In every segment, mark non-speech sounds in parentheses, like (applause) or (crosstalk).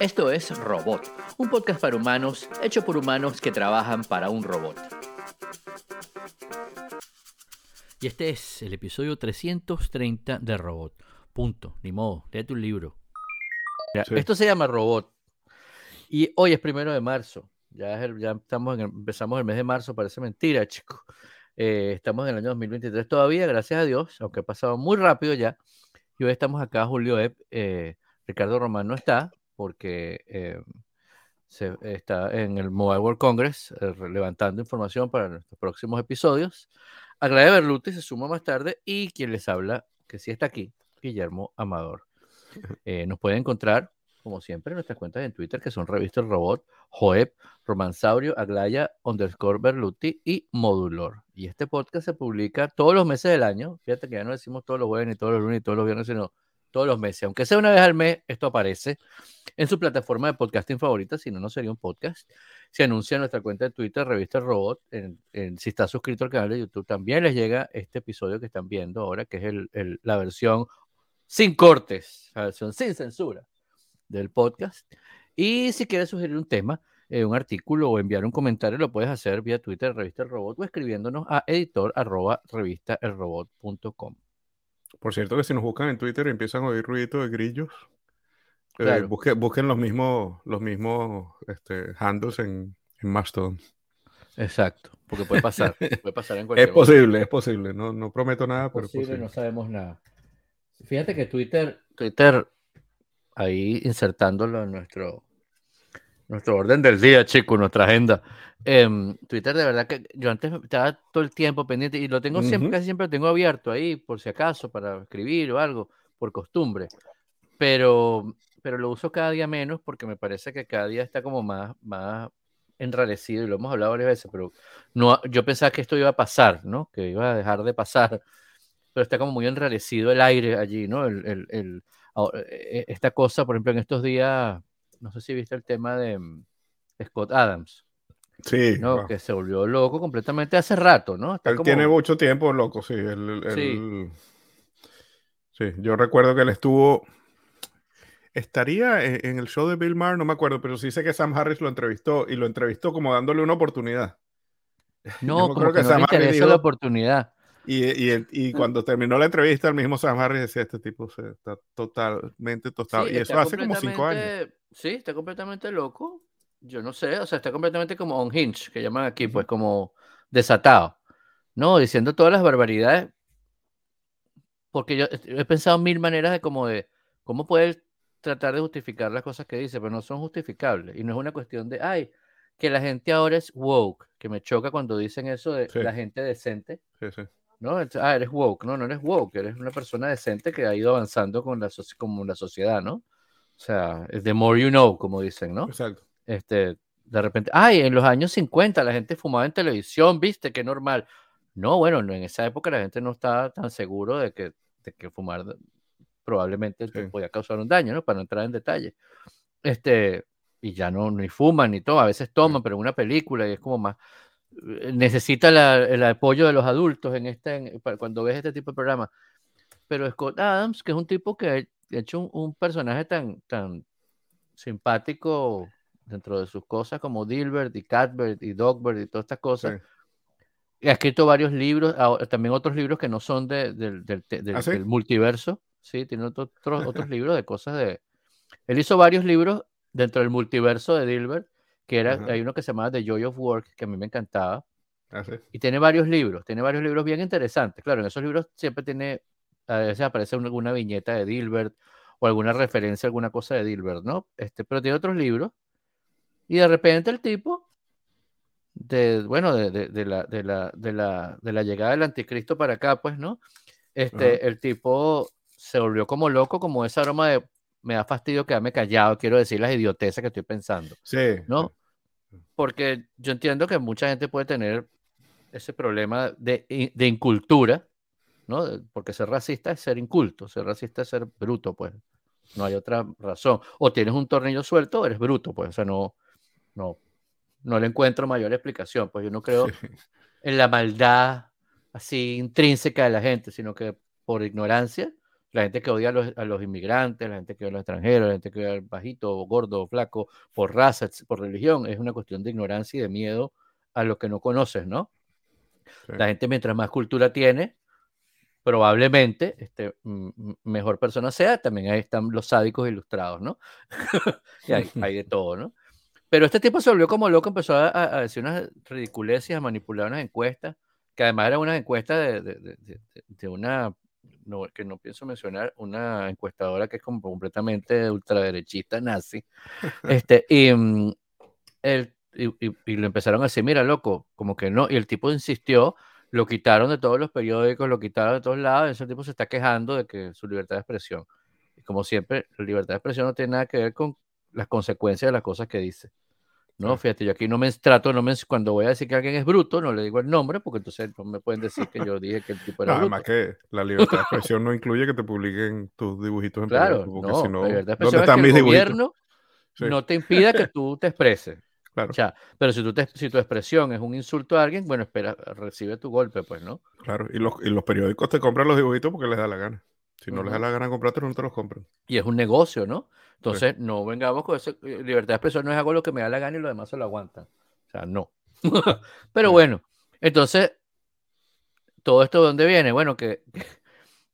Esto es Robot, un podcast para humanos hecho por humanos que trabajan para un robot. Y este es el episodio 330 de Robot. Punto. Ni modo. Léete un libro. Esto se llama Robot. Y hoy es primero de marzo. Ya, ya estamos empezamos el mes de marzo, parece mentira, (laughs) chicos. Eh, estamos en el año 2023 todavía, gracias a Dios, aunque ha pasado muy rápido ya. Y hoy estamos acá, Julio eh, Ricardo Román no está, porque eh, se, está en el Mobile World Congress levantando información para nuestros próximos episodios. Aglaia Berluti se suma más tarde y quien les habla, que sí está aquí, Guillermo Amador. (laughs) nos puede encontrar como siempre, nuestras cuentas en Twitter, que son Revista El Robot, Joep, Romansaurio, Aglaya, underscore Berluti y Modulor. Y este podcast se publica todos los meses del año. Fíjate que ya no decimos todos los jueves, ni todos los lunes, ni todos los viernes, sino todos los meses. Aunque sea una vez al mes, esto aparece en su plataforma de podcasting favorita, si no, no sería un podcast. Se anuncia en nuestra cuenta de Twitter, Revista El Robot. Si está suscrito al canal de YouTube, también les llega este episodio que están viendo ahora, que es el, la versión sin cortes, la versión sin censura del podcast. Y si quieres sugerir un tema, eh, un artículo o enviar un comentario, lo puedes hacer vía Twitter, Revista El Robot, o escribiéndonos a editor arroba Por cierto, que si nos buscan en Twitter y empiezan a oír ruiditos de grillos, eh, busquen, los mismos, los mismos este, handles en, en Mastodon. Exacto, porque puede pasar. puede pasar en (laughs) es posible, es posible. No, no prometo nada, pero es posible. No sabemos nada. Fíjate que Twitter, Twitter ahí insertándolo en nuestro, nuestro orden del día, chicos, nuestra agenda. Em, Twitter, de verdad que yo antes estaba todo el tiempo pendiente y lo tengo siempre, casi siempre lo tengo abierto ahí, por si acaso, para escribir o algo, por costumbre. Pero, pero lo uso cada día menos porque me parece que cada día está como más, más enrarecido y lo hemos hablado varias veces, pero no, yo pensaba que esto iba a pasar, ¿no? Que iba a dejar de pasar, pero está como muy enrarecido el aire allí, ¿no? el, el e, esta cosa, por ejemplo, en estos días, no sé si viste el tema de mm, Scott Adams. Sí. ¿no? Que se volvió loco completamente hace rato, ¿no? él tiene mucho tiempo loco, sí. sí. sí. yo recuerdo que él estuvo. Estaría en el show de Bill Maher, no me acuerdo, pero sí sé que Sam Harris lo entrevistó y lo entrevistó como dándole una oportunidad. No, como que, no le interesa la oportunidad. Y, y, cuando terminó la entrevista, el mismo Sam Harris decía, este tipo se está totalmente tostado. y eso hace como cinco años. Sí, está completamente loco. Yo no sé, o sea, está completamente como on hinge, que llaman aquí, pues como desatado. No, diciendo todas las barbaridades. Porque yo he pensado mil maneras de como de cómo puede tratar de justificar las cosas que dice, pero no son justificables. Y no es una cuestión de, ay, que la gente ahora es woke, que me choca cuando dicen eso de la gente decente. Sí, sí ¿no? Ah, eres woke, no, no eres woke, eres una persona decente que ha ido avanzando con la, como la sociedad, ¿no? O sea, the more you know, como dicen, ¿no? Exacto. Este, de repente, ay, en los años 50 la gente fumaba en televisión, viste, qué normal. No, bueno, en esa época la gente no estaba tan seguro de que, de que fumar probablemente podía causar un daño, ¿no? Para no entrar en detalle. Este, y ya no ni fuman ni todo, a veces toman, pero en una película y es como más, necesita el apoyo de los adultos en este, cuando ves este tipo de programa. Pero Scott Adams, que es un tipo que ha hecho un, personaje tan, tan simpático dentro de sus cosas como Dilbert y Catbert y Dogbert y todas estas cosas. Ha escrito varios libros, también otros libros que no son de, del, ¿Ah, del, multiverso. Sí, tiene otros, otros libros de cosas de... Él hizo varios libros dentro del multiverso de Dilbert que era, hay uno que se llamaba The Joy of Work, que a mí me encantaba. Ah, y tiene varios libros, tiene varios libros bien interesantes. Claro, en esos libros siempre tiene, a veces aparece alguna viñeta de Dilbert o alguna referencia a alguna cosa de Dilbert, ¿no? Este, pero tiene otros libros. Y de repente el tipo, de, bueno, de, de, la, de, la, de, la, de la llegada del anticristo para acá, pues, ¿no? Este, el tipo se volvió como loco, como esa aroma de me da fastidio quedarme callado, quiero decir las idioteces que estoy pensando. Sí. ¿No? Porque yo entiendo que mucha gente puede tener ese problema de, de incultura, ¿no? Porque ser racista es ser inculto, ser racista es ser bruto, pues. No hay otra razón. O tienes un tornillo suelto o eres bruto, pues. O sea, no, no, no le encuentro mayor explicación. Pues yo no creo en la maldad así intrínseca de la gente, sino que por ignorancia la gente que odia a los, a los, inmigrantes, la gente que odia a los extranjeros, la gente que odia al bajito, gordo, flaco, por raza, por religión, es una cuestión de ignorancia y de miedo a lo que no conoces, ¿no? La gente mientras más cultura tiene, probablemente este, mejor persona sea, también ahí están los sádicos ilustrados, ¿no? (laughs) y hay, (laughs) hay, de todo, ¿no? Pero este tipo se volvió como loco, empezó a, decir unas ridiculeces, a manipular unas encuestas, que además eran unas encuestas de, de, de, una, no, que no pienso mencionar, una encuestadora que es como completamente ultraderechista, nazi. (laughs) este, y, mm, el, y, y, y, lo empezaron a decir, mira, loco, como que no, y el tipo insistió lo quitaron de todos los periódicos, lo quitaron de todos lados, y ese tipo se está quejando de que su libertad de expresión. Y como siempre, la libertad de expresión no tiene nada que ver con las consecuencias de las cosas que dice. No, fíjate, yo aquí no me trato, no me, cuando voy a decir que alguien es bruto, no le digo el nombre, porque entonces no me pueden decir que yo dije que el tipo era no, bruto. Además que la libertad de expresión no incluye que te publiquen tus dibujitos en Claro, no, si no, la libertad de expresión es que el gobierno sí. no te impida que tú te expreses. Claro. O sea, pero si, tú te, si tu expresión es un insulto a alguien, bueno, espera, recibe tu golpe, pues, ¿no? Claro, y los, y los periódicos te compran los dibujitos porque les da la gana. Si no uh -huh. les da la gana comprarte, no te los compran. Y es un negocio, ¿no? Entonces, sí. no vengamos con eso. Eh, libertad de expresión no es algo lo que me da la gana y lo demás se lo aguantan. O sea, no. (laughs) pero sí. bueno, entonces, ¿todo esto de dónde viene? Bueno, (laughs) que,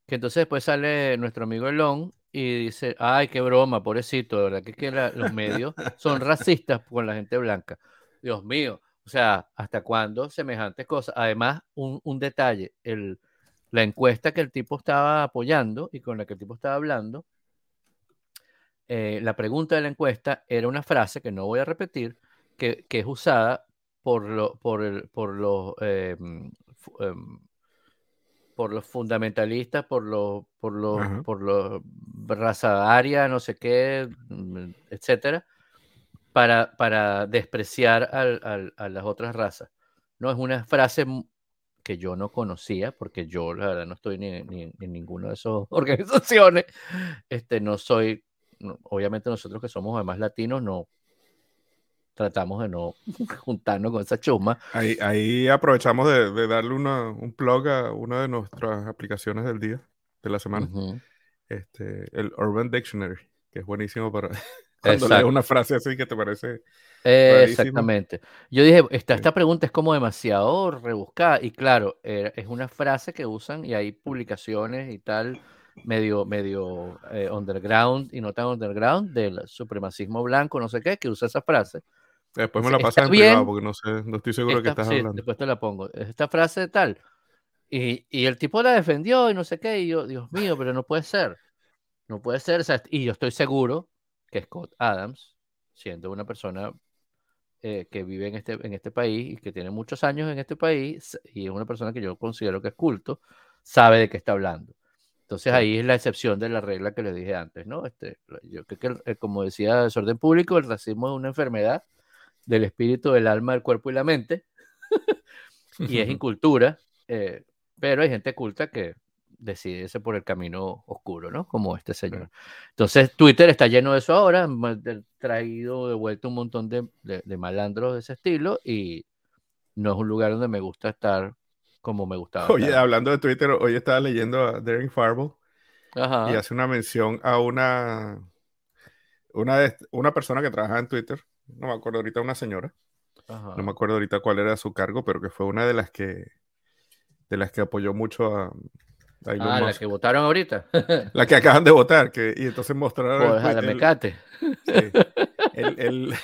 que entonces después sale nuestro amigo Elon y dice, ay, qué broma, pobrecito, de verdad que, que la, los medios son racistas con la gente blanca. Dios mío, o sea, ¿hasta cuándo semejantes cosas? Además, un, un detalle, el, la encuesta que el tipo estaba apoyando y con la que el tipo estaba hablando, eh, la pregunta de la encuesta era una frase que no voy a repetir, que, que es usada por, lo, por, el, por los... Eh, eh, por los fundamentalistas, por los, por los, por los raza aria, no sé qué, etcétera, para, para despreciar al, al, a las otras razas. No es una frase que yo no conocía, porque yo la verdad no estoy ni, ni, ni en ninguna de esas (laughs) organizaciones. Este, no soy, no, obviamente nosotros que somos además latinos, no, tratamos de no (laughs) juntarnos con esa chusma. Ahí, ahí aprovechamos de, de darle una, un plug a una de nuestras aplicaciones del día, de la semana. Uh -huh. este, el Urban Dictionary, que es buenísimo para (laughs) cuando lees una frase así que te parece. Eh, exactamente. Yo dije, esta, esta pregunta es como demasiado rebuscada. Y claro, eh, es una frase que usan y hay publicaciones y tal, medio, medio eh, underground y no tan underground, del supremacismo blanco, no sé qué, que usa esa frase. Después me la pasas en privado porque no sé, no estoy seguro de qué estás sí, hablando. Después te la pongo. Esta frase de tal. Y, y, el tipo la defendió y no sé qué. Y yo, Dios mío, pero no puede ser. No puede ser. O sea, y yo estoy seguro que Scott Adams, siendo una persona eh, que vive en este, en este país y que tiene muchos años en este país, y es una persona que yo considero que es culto, sabe de qué está hablando. Entonces ahí es la excepción de la regla que les dije antes, ¿no? Este, yo creo que, como decía Desorden Público, el racismo es una enfermedad del espíritu, del alma, del cuerpo y la mente. (laughs) y es incultura, eh, pero hay gente culta que decide irse por el camino oscuro, ¿no? Como este señor. Entonces, Twitter está lleno de eso ahora, traído de vuelta un montón de, de, de, malandros de ese estilo y no es un lugar donde me gusta estar como me gustaba. (laughs) Oye, hablando de Twitter, hoy estaba leyendo a Darren Farbo y hace una mención a una, una, de, una persona que trabaja en Twitter, no me acuerdo ahorita, una señora. Ajá. No me acuerdo ahorita cuál era su cargo, pero que fue una de las que de las que apoyó mucho a Elon ah, Musk. la que votaron ahorita. (laughs) la que acaban de votar, que, y entonces mostraron. El jalamecate. Sí, (laughs) el, el,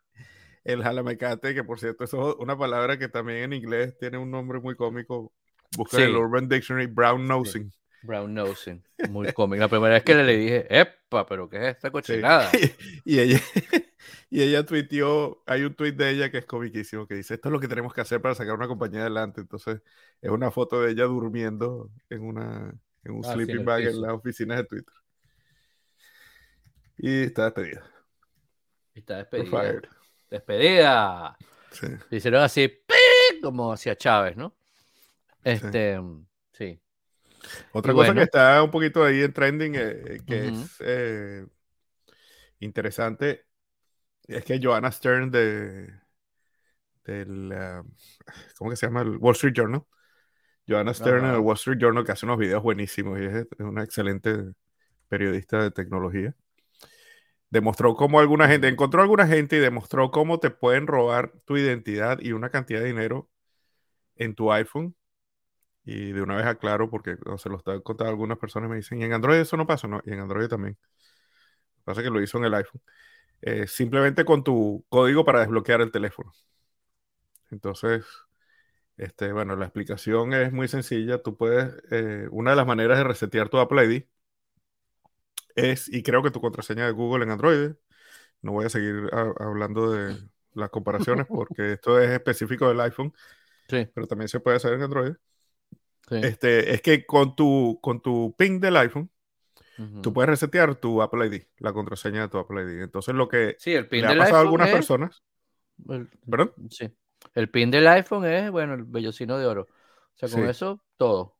(laughs) el, jalamecate, que por cierto, eso es una palabra que también en inglés tiene un nombre muy cómico. Busca sí. el Urban Dictionary, brown nosing. Sí. Brown nosing, muy cómico. La primera vez que (laughs) le dije, ¡epa! ¿Pero qué es esta cochinada? Sí. (laughs) Y, ella, (laughs) y ella tuiteó, hay un tweet de ella que es comiquísimo, que dice, esto es lo que tenemos que hacer para sacar una compañía adelante. Entonces, es una foto de ella durmiendo en, una, en un ah, sleeping sí, bag en las oficinas de Twitter. Y está despedida. Está despedida. Despedida. Sí. Hicieron así, como hacia Chávez, ¿no? Este, sí. Otra y cosa bueno. que está un poquito ahí en trending, eh, que uh -huh. es eh, interesante, es que Joanna Stern de del uh, ¿cómo que se llama? El Wall Street Journal Joanna Stern en el Wall Street Journal, que hace unos videos buenísimos y es, una excelente periodista de tecnología. Demostró cómo alguna gente, encontró alguna gente y demostró cómo te pueden robar tu identidad y una cantidad de dinero en tu iPhone. Y de una vez aclaro, porque se lo está contando algunas personas, me dicen, y en Android eso no pasa, no, y en Android también. Pasa que lo hizo en el iPhone. Eh, simplemente con tu código para desbloquear el teléfono. Entonces, este, bueno, la explicación es muy sencilla. Tú puedes, eh, una de las maneras de resetear tu Apple ID es, y creo que tu contraseña de Google en Android, no voy a seguir hablando de las comparaciones (laughs) porque esto es específico del iPhone, sí. pero también se puede hacer en Android. Este, es que con tu, con tu ping del iPhone, tú puedes resetear tu Apple ID, la contraseña de tu Apple ID. Entonces, lo que sí, el pin le ha pasado a algunas personas. ¿Perdón? Sí. El pin del iPhone es, bueno, el vellocino de oro. O sea, con eso, todo.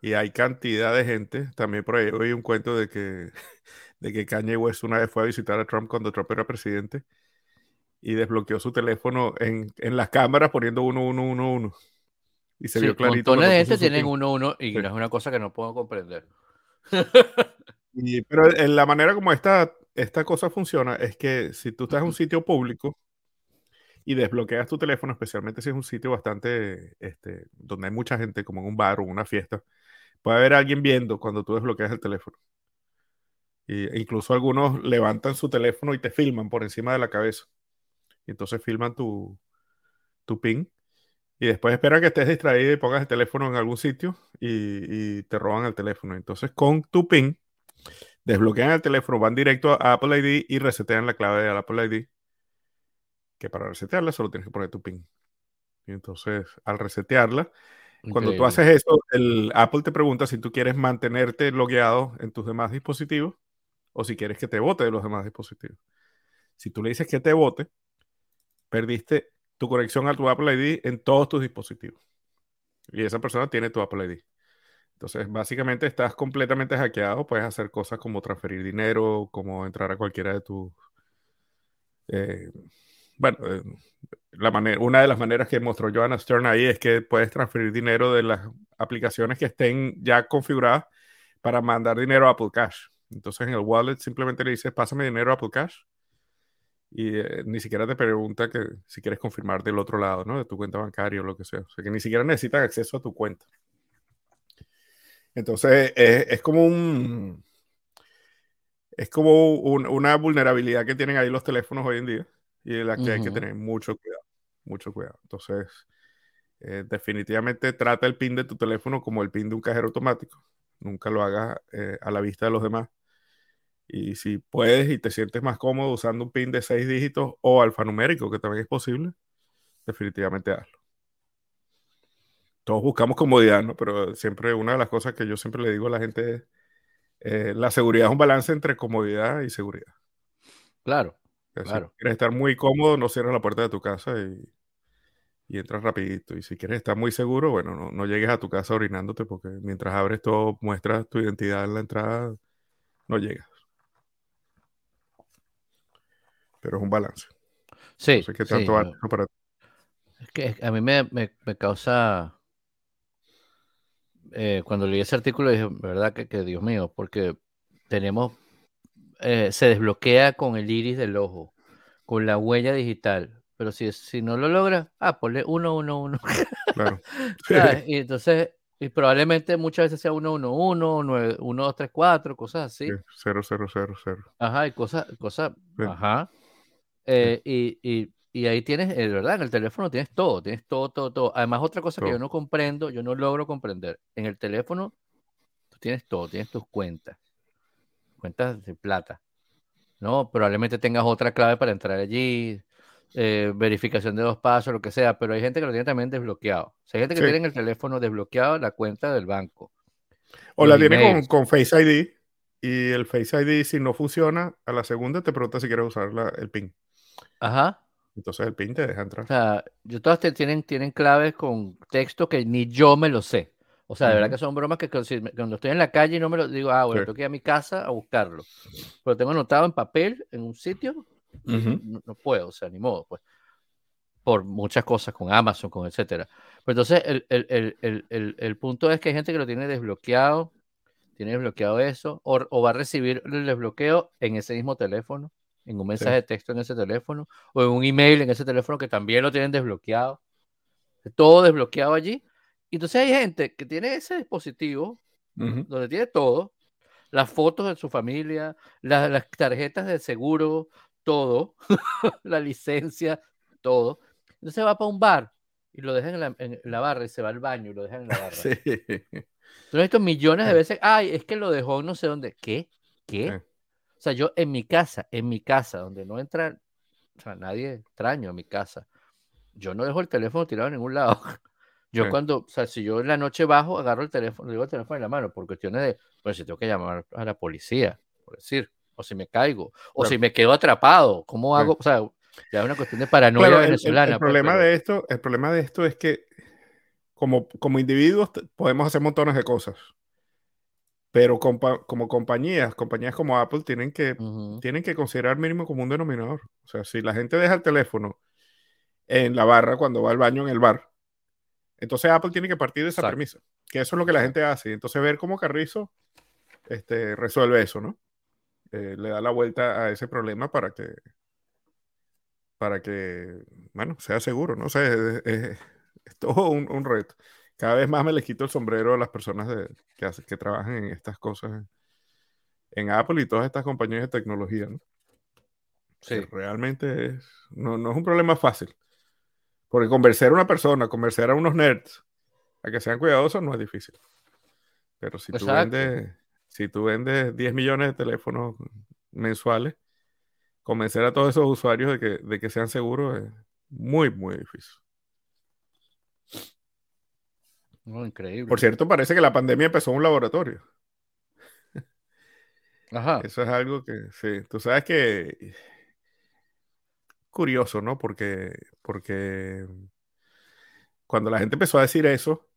Y hay cantidad de gente, también por ahí oí un cuento de que, (laughs) de que Kanye West una vez fue a visitar a Trump cuando Trump era presidente y desbloqueó su teléfono en, en las cámaras poniendo 1111. Y se vio clarito. Montones de gente tienen 11 y no es una cosa que no puedo comprender. (laughs) y, pero en la manera como esta, esta cosa funciona es que si tú estás en un sitio público y desbloqueas tu teléfono, especialmente si es un sitio bastante, este, donde hay mucha gente, como en un bar o una fiesta, puede haber alguien viendo cuando tú desbloqueas el teléfono. Y, incluso algunos levantan su teléfono y te filman por encima de la cabeza. Y entonces filman tu, tu pin. Y después esperan que estés distraído y pongas el teléfono en algún sitio y, y te roban el teléfono. Entonces con tu pin desbloquean el teléfono, van directo a Apple ID y resetean la clave de Apple ID que para resetearla solo tienes que poner tu PIN. Y entonces, al resetearla, cuando tú haces eso, el Apple te pregunta si tú quieres mantenerte logueado en tus demás dispositivos o si quieres que te vote de los demás dispositivos. Si tú le dices que te vote, perdiste tu conexión a tu Apple ID en todos tus dispositivos. Y esa persona tiene tu Apple ID. Entonces, básicamente estás completamente hackeado. Puedes hacer cosas como transferir dinero, como entrar a cualquiera de tus eh, bueno, eh, la manera, una de las maneras que mostró Joanna Stern ahí es que puedes transferir dinero de las aplicaciones que estén ya configuradas para mandar dinero a Apple Cash. Entonces en el wallet simplemente le dices, pásame dinero a Apple Cash. Y eh, ni siquiera te pregunta que si quieres confirmar del otro lado, ¿no? De tu cuenta bancaria o lo que sea. O sea, que ni siquiera necesitan acceso a tu cuenta. Entonces, es como un... Es como una vulnerabilidad que tienen ahí los teléfonos hoy en día y de la que hay que tener mucho cuidado, mucho cuidado. Entonces, eh, definitivamente trata el pin de tu teléfono como el pin de un cajero automático. Nunca lo hagas eh, a la vista de los demás. Y si puedes y te sientes más cómodo usando un pin de seis dígitos o alfanumérico, que también es posible, definitivamente hazlo. Todos buscamos comodidad, ¿no? Pero siempre una de las cosas que yo siempre le digo a la gente es, eh, la seguridad es un balance entre comodidad y seguridad. Claro, si quieres estar muy cómodo, no cierres la puerta de tu casa y, y entras rapidito. Y si quieres estar muy seguro, bueno, no, no, llegues a tu casa orinándote porque mientras abres todo, muestras tu identidad en la entrada, no llegas. Pero es un balance. Sí. tanto Es que a mí me, causa... Eh, cuando leí ese artículo dije, verdad que, que Dios mío, porque tenemos eh, se desbloquea con el iris del ojo, con la huella digital. Pero si, si no lo logra, ah, ponle 111. Claro. (laughs) y entonces, y probablemente muchas veces sea 111, 1234, cosas así. 0000. Ajá, y cosas, cosas, ajá. Eh, y, y, y, ahí tienes, eh, ¿verdad? En el teléfono tienes todo, tienes todo, todo, todo. Además, otra cosa que yo no comprendo, yo no logro comprender. En el teléfono, tú tienes todo, tienes tus cuentas cuentas de plata. ¿no? Probablemente tengas otra clave para entrar allí, eh, verificación de dos pasos, lo que sea, pero hay gente que lo tiene también desbloqueado. hay gente que tiene en el teléfono desbloqueado la cuenta del banco. O la tiene con, Face ID y el Face ID si no funciona, a la segunda te pregunta si quieres usar el PIN. Ajá. Entonces el PIN te deja entrar. O sea, yo todas tienen, tienen claves con texto que ni yo me lo sé. O sea, de verdad que son bromas que cuando estoy en la calle y no me lo digo, ah, bueno, tengo que ir a mi casa a buscarlo. Pero tengo anotado en papel, en un sitio, no, puedo, o sea, ni modo, pues. por muchas cosas, con Amazon, con etcétera. Pero entonces el, el, el, el, punto es que hay gente que lo tiene desbloqueado, tiene desbloqueado eso, o, va a recibir el desbloqueo en ese mismo teléfono, en un mensaje de texto en ese teléfono, o en un email en ese teléfono que también lo tienen desbloqueado. Todo desbloqueado allí. Y entonces hay gente que tiene ese dispositivo, donde tiene todo, las fotos de su familia, las tarjetas de seguro, todo, (laughs) la licencia, todo. Entonces va para un bar y lo dejan en la, barra y se va al baño y lo dejan en la (laughs) barra. Sí. Entonces estos millones de veces, ay, es que lo dejó no sé dónde. ¿Qué? ¿Qué? O sea, yo en mi casa, en mi casa, donde no entra, o sea, nadie extraño en mi casa, yo no dejo el teléfono tirado en ningún lado. (laughs) Yo cuando, o sea, si yo en la noche bajo, agarro el teléfono, digo el teléfono en la mano, por cuestiones de, pues si tengo que llamar a la policía, por decir, o si me caigo, o si me quedo atrapado, ¿cómo hago? O sea, ya es una cuestión de paranoia venezolana. El, pues, problema de esto, el problema de esto es que como, como individuos podemos hacer montones de cosas. Pero como compañías, compañías como Apple tienen que, tienen que considerar mínimo como un denominador. O sea, si la gente deja el teléfono en la barra cuando va al baño en el bar, entonces Apple tiene que partir de esa premisa, que eso es lo que la gente hace. Entonces ver cómo Carrizo este, resuelve eso, ¿no? Eh, le da la vuelta a ese problema para que, para que, bueno, sea seguro, ¿no? sé, es, todo un, reto. Cada vez más me les quito el sombrero a las personas que, hacen, que trabajan en estas cosas en, Apple y todas estas compañías de tecnología, ¿no? Sí. realmente no, no es un problema fácil. Porque convencer a una persona, convencer a unos nerds a que sean cuidadosos no es difícil. Pero si tú vendes, si tú vendes 10 millones de teléfonos mensuales, convencer a todos esos usuarios de que, de que sean seguros es muy, muy difícil. Increíble. Por cierto, parece que la pandemia empezó en un laboratorio. Ajá. Eso es algo que, sí, tú sabes que curioso, ¿no? Porque, porque cuando la gente empezó a decir eso,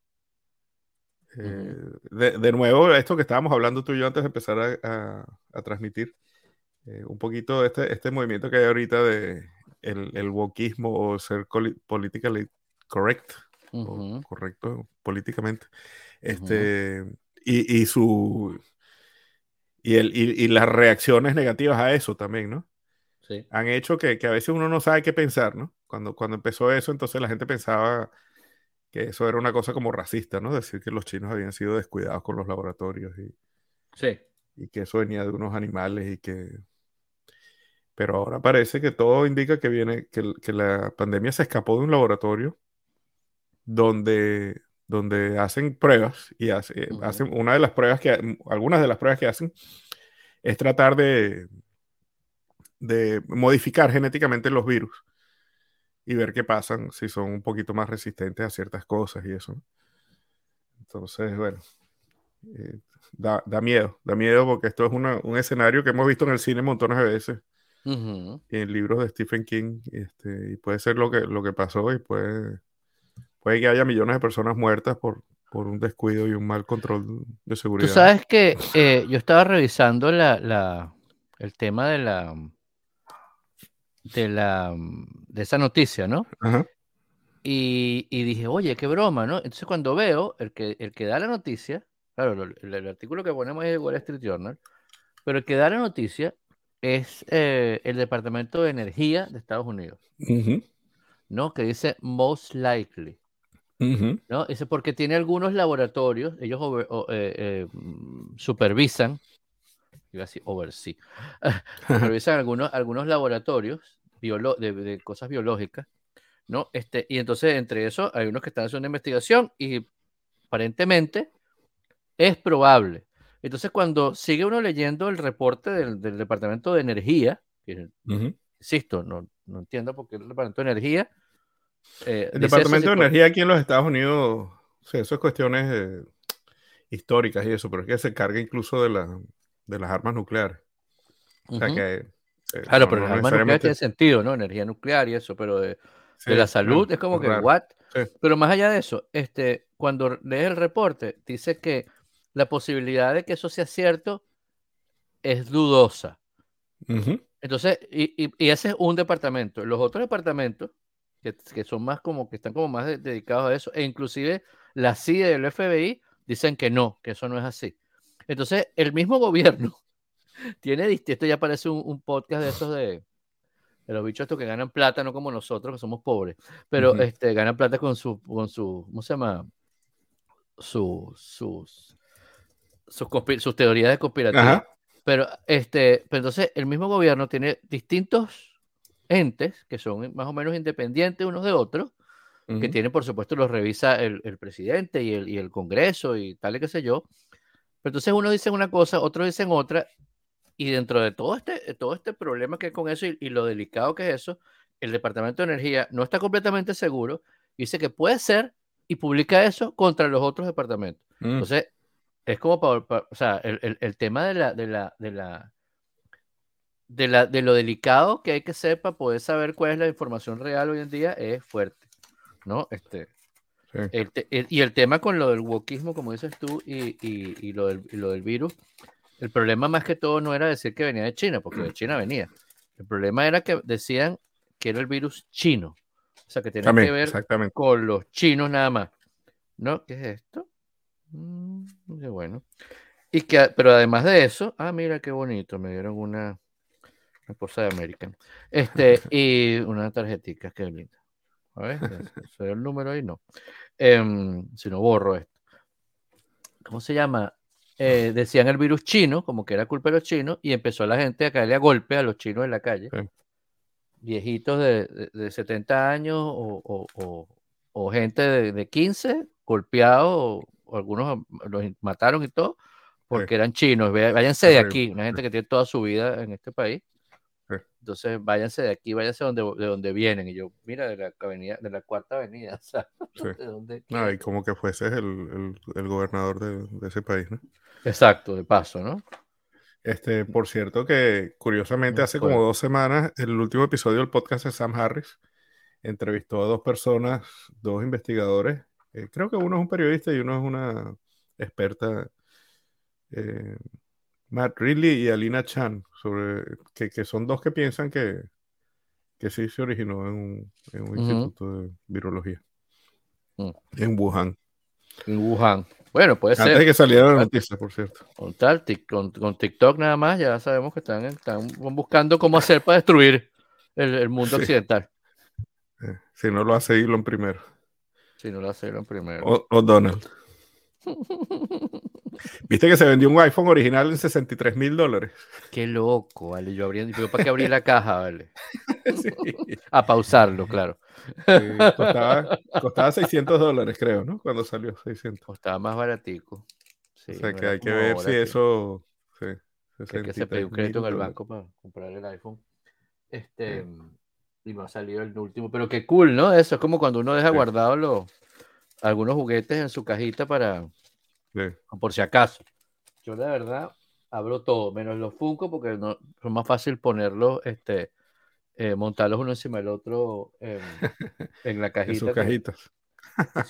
eh, de, nuevo, esto que estábamos hablando tú y yo antes de empezar a, transmitir, eh, un poquito este, este movimiento que hay ahorita de el, el wokismo o ser politically correct, correcto políticamente, este, y, y, su... Y, el, y, las reacciones negativas a eso también, ¿no? han hecho que, a veces uno no sabe qué pensar, ¿no? Cuando, cuando empezó eso, entonces la gente pensaba que eso era una cosa como racista, ¿no? Decir que los chinos habían sido descuidados con los laboratorios y, sí. y que eso venía de unos animales y que... Pero ahora parece que todo indica que viene, que, la pandemia se escapó de un laboratorio donde, donde hacen pruebas y hace, hacen una de las pruebas que, algunas de las pruebas que hacen es tratar de, de modificar genéticamente los virus y ver qué pasan si son un poquito más resistentes a ciertas cosas y eso. Entonces, bueno, eh, da, miedo, da miedo porque esto es un escenario que hemos visto en el cine montones de veces. y en libros de Stephen King, este, y puede ser lo que, lo que pasó y puede, puede que haya millones de personas muertas por, por un descuido y un mal control de seguridad. Tú sabes que eh, yo estaba revisando la, la, el tema de la de, la, de esa noticia, ¿no? Y, dije, oye, qué broma, ¿no? Entonces cuando veo el que, el que da la noticia, claro, el, artículo que ponemos es el Wall Street Journal, pero el que da la noticia es eh, el Departamento de Energía de Estados Unidos, ¿no? Que dice most likely. ¿No? Dice porque tiene algunos laboratorios, ellos eh, eh, mm, supervisan iba a decir oversee, (laughs) revisan algunos, algunos laboratorios de, cosas biológicas, ¿no? Este, y entonces entre esos hay unos que están haciendo una investigación y aparentemente es probable. Entonces cuando sigue uno leyendo el reporte del, Departamento de Energía, insisto, no, no, entiendo por qué el Departamento de Energía... Eh, el Departamento de Energía aquí en los Estados Unidos, sí, eso es cuestiones eh, históricas y eso, pero es que se carga incluso de la de las armas nucleares. O sea que, eh, claro, pero las armas nucleares tiene sentido, ¿no? Energía nuclear y eso, pero de, la salud es como que, ¿what? Pero más allá de eso, este, cuando lees el reporte, dice que la posibilidad de que eso sea cierto es dudosa. Entonces, y, y, ese es un departamento. Los otros departamentos que, son más como que están como más dedicados a eso, e inclusive la CIA y el FBI dicen que no, que eso no es así. Entonces, el mismo (laughs) gobierno tiene, esto ya parece un, podcast de esos de, los bichos estos que ganan plata, no como nosotros que somos pobres, pero este, ganan plata con su, con su, ¿cómo se llama? sus, sus, sus teorías de conspiración. Pero, este, pero entonces el mismo gobierno tiene distintos entes que son más o menos independientes unos de otros, que tienen, por supuesto, los revisa el, presidente y el, y el, Congreso y tal y qué sé yo. Pero entonces uno dice una cosa, otros dicen otra, y dentro de todo este, todo este problema que es con eso y, y, lo delicado que es eso, el Departamento de Energía no está completamente seguro, dice que puede ser y publica eso contra los otros departamentos. Mm. Entonces, es como para, o sea, el, el, tema de la, de la, de la, de la, de lo delicado que hay que ser para poder saber cuál es la información real hoy en día es fuerte, ¿no? Este, y el tema con lo del wokismo, como dices tú, y, y, y, lo del, y, lo del, virus, el problema más que todo no era decir que venía de China, porque de China venía. El problema era que decían que era el virus chino. O sea, que tiene que ver con los chinos nada más. ¿No? ¿Qué es esto? Mm, qué bueno. Y que, pero además de eso, ah, mira qué bonito, me dieron una, una cosa de American. Este, (laughs) y una tarjetita, qué linda. A ver, se ve (laughs) el número ahí, no. Em, si no borro esto. ¿Cómo se llama? Eh, decían el virus chino, como que era culpa de los chinos, y empezó la gente a caerle a golpe a los chinos en la calle viejitos de, de, 70 años o, o, o gente de, de, 15 golpeados, algunos los mataron y todo, porque eran chinos. Váyanse de aquí, una gente que tiene toda su vida en este país. Entonces, váyanse de aquí, váyanse donde, de donde vienen. Y yo, mira, de la avenida, de la cuarta avenida. (laughs) y como que fuese el, el, el gobernador de, de, ese país, ¿no? Exacto, de paso, ¿no? Este, por cierto, que curiosamente hace como dos semanas, el último episodio del podcast de Sam Harris entrevistó a dos personas, dos investigadores. Eh, creo que uno es un periodista y uno es una experta, eh, Matt Ridley y Alina Chan, sobre, que, son dos que piensan que, que sí se originó en un, instituto de virología mm. en Wuhan. En Wuhan. Bueno, puede ser. Antes de que saliera la noticia, por cierto. Con, tal, con, TikTok nada más, ya sabemos que están, están buscando cómo hacer para destruir el, mundo (laughs) occidental. Eh, si no lo hace Elon primero. Si no lo hace Elon primero. O, Donald. (laughs) Viste que se vendió un iPhone original en 63 mil dólares. Qué loco, vale. Yo abrí, ¿para qué abrí la caja, vale? (laughs) A pausarlo, claro costaba, 600 dólares, creo, ¿no? Cuando salió 600. Costaba más baratico. o sea, que hay que ver si eso... Sí, hay que se pide un crédito en el banco para comprar el iPhone. Este... Y no ha salido el último. Pero qué cool, ¿no? Eso es como cuando uno deja guardado los, algunos juguetes en su cajita para... Por si acaso. Yo la verdad abro todo, menos los Funko, porque no, es más fácil ponerlos este, eh, montarlos uno encima del otro (laughs) en la cajita. en sus cajitas.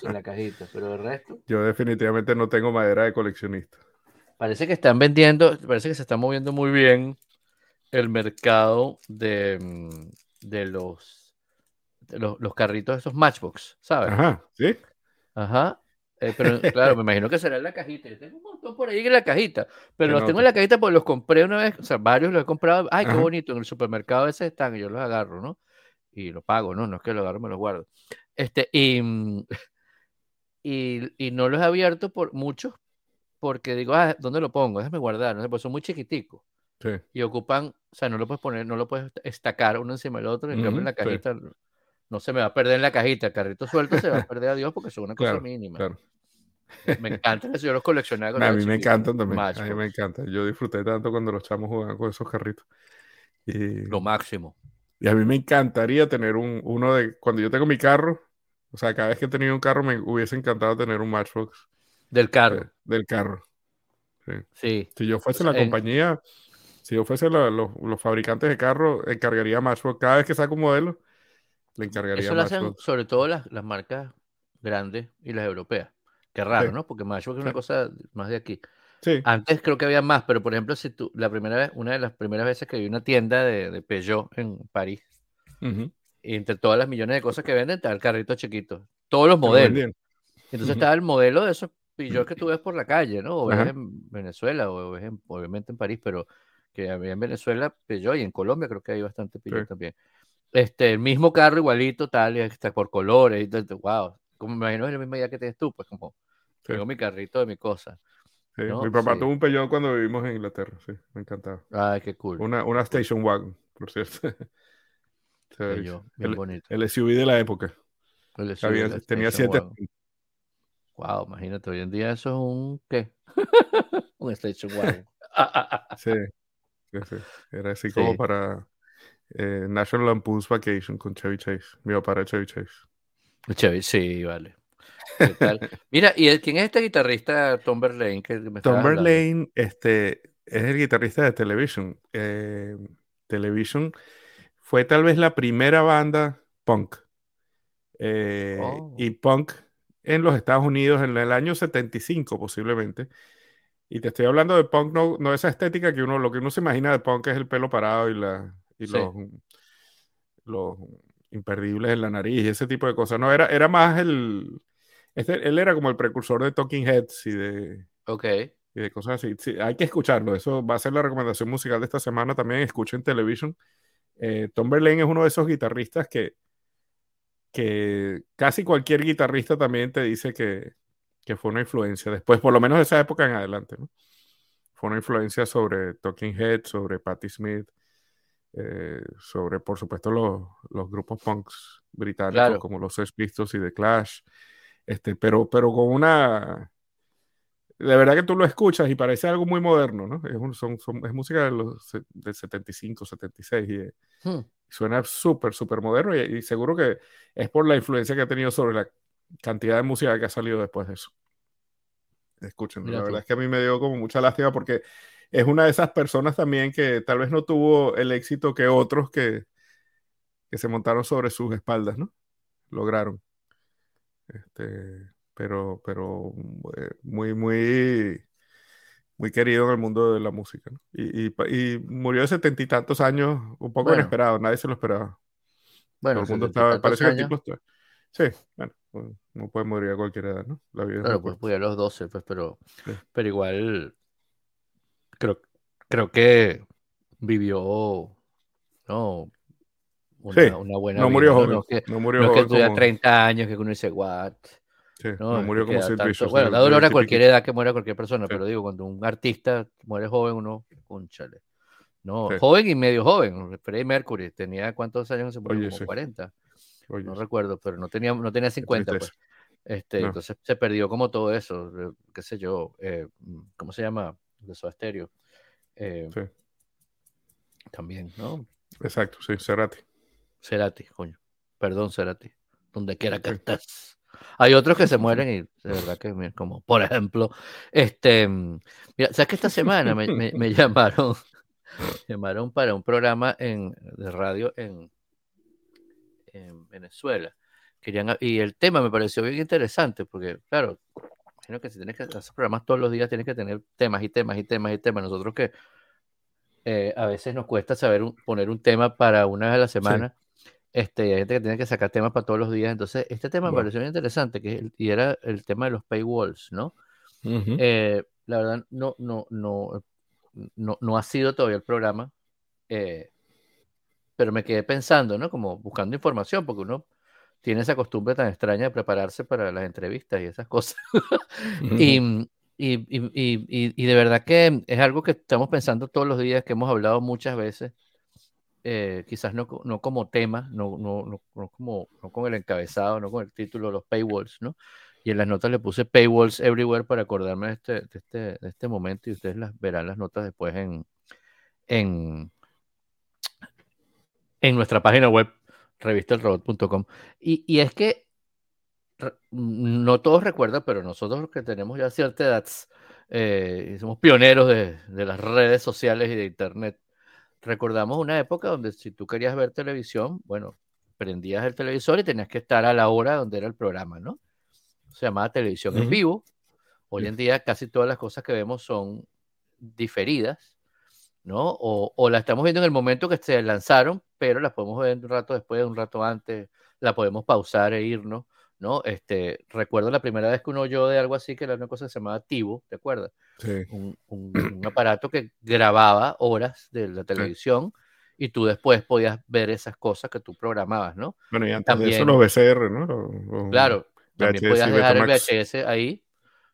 en la cajita, pero el resto. Yo definitivamente no tengo madera de coleccionista. Parece que están vendiendo, parece que se está moviendo muy bien el mercado de, de los, de los, los carritos, esos Matchbox, ¿sabes? Ajá, sí. Ajá. Eh, pero claro, (laughs) me imagino que será en la cajita. Yo tengo un montón por ahí en la cajita, pero los tengo en la cajita porque los compré una vez, o sea, varios los he comprado. Ay, qué bonito, en el supermercado a veces están y yo los agarro, ¿no? Y los pago, ¿no? No es que los agarro, me los guardo. Este, y, mm, y, y no los he abierto por muchos porque digo, ah, ¿dónde lo pongo? Déjame guardar, ¿no? Pues son muy chiquiticos. Sí. Y ocupan, o sea, no lo puedes poner, no lo puedes estacar uno encima del otro, y en la cajita no se me va a perder en la cajita, el carrito suelto se va a (laughs) perder a Dios porque son una cosa mínima. Claro. Me encanta eso, yo los coleccionaba. a mí me encantan también. a mí me encanta. Yo disfruté tanto cuando los chamos jugaban con esos carritos. Y, Lo máximo. Y a mí me encantaría tener un, uno de. Cuando yo tengo mi carro, o sea, cada vez que he tenido un carro, me hubiese encantado tener un Matchbox. Del carro. del carro. Sí. Si yo fuese la compañía, si yo fuese los, fabricantes de carro, encargaría Matchbox. Cada vez que saco un modelo, le encargaría Eso lo hacen sobre todo las, las marcas grandes y las europeas. Qué raro, ¿no? Porque Matchbox es una cosa más de aquí. Sí. Antes creo que había más, pero por ejemplo, si tú, la primera vez, una de las primeras veces que vi una tienda de, de Peugeot en París, entre todas las millones de cosas que venden, está el carrito chiquito. Todos los modelos. Entonces está el modelo de esos pillos que tú ves por la calle, ¿no? O ves en Venezuela, o ves obviamente en París, pero que había en Venezuela Peugeot y en Colombia creo que hay bastante Peugeot también. Este, el mismo carro igualito, tal, y está por colores, y wow, como me imagino es la misma idea que tienes tú, pues como tengo mi carrito de mi cosa. Mi papá tuvo un Peugeot cuando vivimos en Inglaterra, sí, me encantaba. Ay, qué cool. Una, una Station Wagon, por cierto. (laughs) Bonito. El SUV de la época. tenía siete. Wow, imagínate, hoy en día eso es un ¿qué? (laughs) (laughs) un Station Wagon. sí, sí, Era así como para eh, National Lampoon's Vacation con Chevy Chase. Mi papá era Chevy Chase. Chevy, sí, vale. (laughs) Mira, ¿y quién es este guitarrista Tom Verlaine? Que Tom Verlaine este, es el guitarrista de Television. Eh, Television fue tal vez la primera banda punk. Eh, oh. Y punk en los Estados Unidos en el año 75 posiblemente. Y te estoy hablando de punk, no, no esa estética que uno, lo que uno se imagina de punk es el pelo parado y, la, y los, los imperdibles en la nariz y ese tipo de cosas. No, era, era más el... Este, él era como el precursor de Talking Heads y de... Ok. Y de cosas así. Sí, hay que escucharlo. Eso va a ser la recomendación musical de esta semana también. Escuchen Television. Eh, Tom Verlaine es uno de esos guitarristas que, que casi cualquier guitarrista también te dice que, que fue una influencia. Después, por lo menos de esa época en adelante, ¿no? Fue una influencia sobre Talking Heads, sobre Patti Smith, eh, sobre, por supuesto, los, los grupos punks británicos como los Sex Pistols y The Clash, este, pero, pero con una... De verdad que tú lo escuchas y parece algo muy moderno, ¿no? Es, son, es música de los, del 75, 76 y, hmm. suena súper, súper moderno y, seguro que es por la influencia que ha tenido sobre la cantidad de música que ha salido después de eso. Escuchen, la verdad es que a mí me dio como mucha lástima porque es una de esas personas también que tal vez no tuvo el éxito que otros que, que se montaron sobre sus espaldas, ¿no? Lograron. Este, pero, pero eh, muy, muy, muy querido en el mundo de la música, ¿no? y, y, murió de setenta y tantos años, un poco inesperado, nadie se lo esperaba. Bueno, el mundo estaba, parece que el tipo Sí, bueno, no puede morir a cualquier edad, ¿no? La vida claro, pues murió a los 12, pues, pero, pero igual creo, creo que vivió, ¿no? Una, una buena no murió joven. No, que, no murió joven. que 30 años, que uno dice, what? Sí, no, murió como tanto, Bueno, da dolor a cualquier edad que muera cualquier persona, pero digo, cuando un artista muere joven, uno, cónchale. No, joven y medio joven. Freddie Mercury tenía cuántos años se murió, como 40. no recuerdo, pero no tenía, no tenía 50, pues. Este, Entonces se perdió como todo eso, qué sé yo, eh, ¿cómo se llama? De su Stereo. Eh, sí. También, ¿no? Exacto, sí, Cerati. Cerati, coño. Perdón, Cerati. Donde quiera que estés. Hay otros que se mueren y de verdad que, como por ejemplo, este, mira, ¿sabes que esta semana me, me, (laughs) llamaron, llamaron para un programa en, de radio en, en Venezuela? Querían, y el tema me pareció bien interesante porque, claro, Que si tienes que hacer programas todos los días, tienes que tener temas y temas y temas y temas. Nosotros que eh, a veces nos cuesta saber poner un tema para una vez a la semana. Este, hay gente que tiene que sacar temas para todos los días. Entonces, este tema me pareció muy interesante, que y era el tema de los paywalls, ¿no? Eh, la verdad, no, no, no, no, no ha sido todavía el programa, eh, pero me quedé pensando, ¿no? Como buscando información, porque uno tiene esa costumbre tan extraña de prepararse para las entrevistas y esas cosas. (laughs) y, y, de verdad que es algo que estamos pensando todos los días, que hemos hablado muchas veces, eh, quizás no, no, como tema, no, no, no, como, no con el encabezado, no con el título, los paywalls, ¿no? Y en las notas le puse paywalls everywhere para acordarme de este, de este, de este momento y ustedes las verán las notas después en, en, en nuestra página web revistelrobot.com. Y, y es que no todos recuerdan, pero nosotros que tenemos ya cierta edad, eh, somos pioneros de, de, las redes sociales y de Internet, recordamos una época donde si tú querías ver televisión, bueno, prendías el televisor y tenías que estar a la hora donde era el programa, ¿no? Se llamaba televisión en vivo. Hoy en día casi todas las cosas que vemos son diferidas, ¿no? O, o la estamos viendo en el momento que se lanzaron, pero las podemos ver un rato después, un rato antes, la podemos pausar e irnos, ¿no? Este, recuerdo la primera vez que uno oyó de algo así, que era una cosa que se llamaba Tivo, ¿te acuerdas? Sí. Un, un, aparato que grababa horas de la televisión y tú después podías ver esas cosas que tú programabas, ¿no? Bueno, y antes también, de eso los VCR, ¿no? claro, también podías dejar el VHS ahí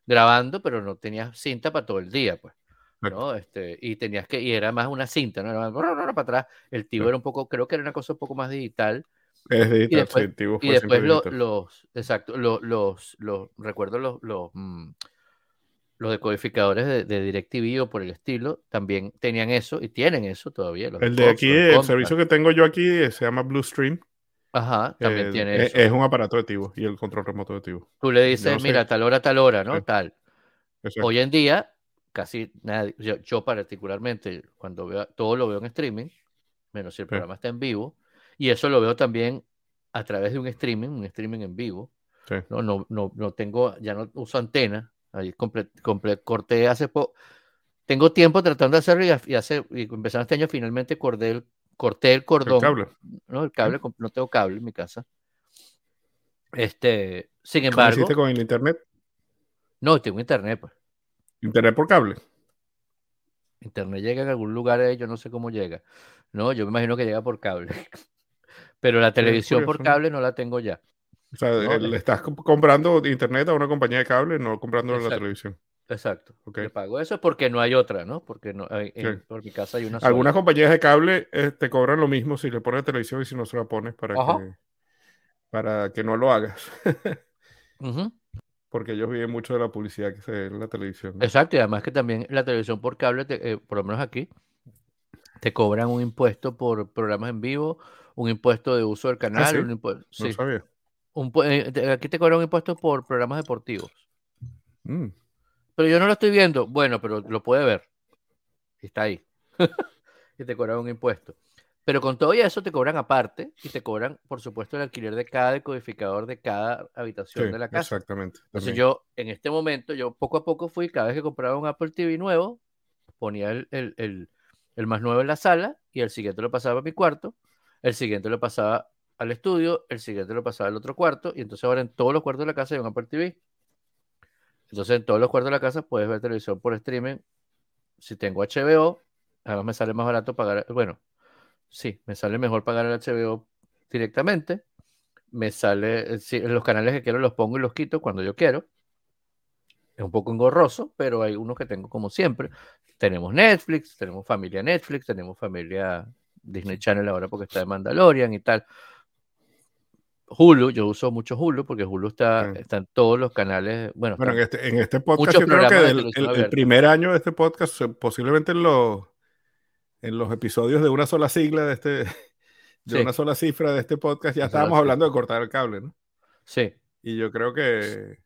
grabando, pero no tenías cinta para todo el día, pues. ¿No? Este, y tenías que, y era más una cinta, ¿no? Era para atrás. El tío era un poco, creo que era una cosa un poco más digital. Es digital, y después, sí, el y después lo, los, exacto, los, los, los recuerdo los, los, mm, los decodificadores de, de DirecTV o por el estilo también tenían eso y tienen eso todavía. el de aquí, el servicio que tengo yo aquí se llama Bluestream. Ajá, también eh, tiene es, eso. Es un aparato de Tivo y el control remoto de Tivo. Tú le dices, no mira, tal hora, tal hora, ¿no? Sí. Tal. Exacto. Hoy en día, casi nadie, yo, yo, particularmente, cuando veo, todo lo veo en streaming, menos si el Sí. programa está en vivo, y eso lo veo también a través de un streaming, un streaming en vivo. Sí. No, no, no, no tengo, ya no uso antena, ahí comple, comple, corté hace poco. Tengo tiempo tratando de hacerlo y, y, hace, y empezando este año finalmente corté el, corté el cordón. El cable. No, el cable, ¿Sí? no tengo cable en mi casa. Este, sin ¿Cómo embargo. hiciste con el internet? No, tengo internet, pues. ¿Internet por cable? Internet llega en algún lugar, eh, yo no sé cómo llega. No, yo me imagino que llega por cable. (laughs) Pero la televisión por cable no la tengo ya. O sea, no, le estás comprando internet a una compañía de cable, no comprándolo en la televisión. Exacto. Okay. Le pago eso porque no hay otra, ¿no? Porque no hay, en, por mi casa hay una sola. Algunas compañías de cable eh, te cobran lo mismo si le pones televisión y si no se la pones para, que, para que no lo hagas. (laughs) uh -huh. Porque ellos viven mucho de la publicidad que se ve en la televisión. ¿no? Exacto, y además que también la televisión por cable, te, eh, por lo menos aquí, te cobran un impuesto por programas en vivo, un impuesto de uso del canal. ¿Ah, sí? un impuesto, no sí. sabía. Un, eh, aquí te cobran un impuesto por programas deportivos. Mm. Pero yo no lo estoy viendo. Bueno, pero lo puede ver. Está ahí. (laughs) y te cobran un impuesto. Pero con todo eso te cobran aparte y te cobran, por supuesto, el alquiler de cada decodificador de cada habitación Sí, de la casa. Exactamente. Entonces yo, en este momento, yo poco a poco fui, cada vez que compraba un Apple TV nuevo, ponía el, el, el, el más nuevo en la sala y el siguiente lo pasaba a mi cuarto, el siguiente lo pasaba al estudio, el siguiente lo pasaba al otro cuarto y entonces ahora en todos los cuartos de la casa hay un Apple TV. Entonces en todos los cuartos de la casa puedes ver televisión por streaming. Si tengo HBO, además me sale más barato pagar, bueno, sí, me sale mejor pagar el HBO directamente. Me sale, sí, los canales que quiero los pongo y los quito cuando yo quiero. Es un poco engorroso, pero hay unos que tengo como siempre. Tenemos Netflix, tenemos familia Netflix, tenemos familia Disney Channel ahora porque está de Mandalorian y tal. Hulu, yo uso mucho Hulu porque Hulu está, Sí. está en todos los canales. Bueno, Bueno, en este, en este podcast yo creo que el, el- primer año de este podcast, eh, posiblemente en los, en los episodios de una sola sigla de este, (laughs) de Sí. una sola cifra de este podcast, ya estábamos hablando de cortar el cable, ¿no? sí. Y yo creo que,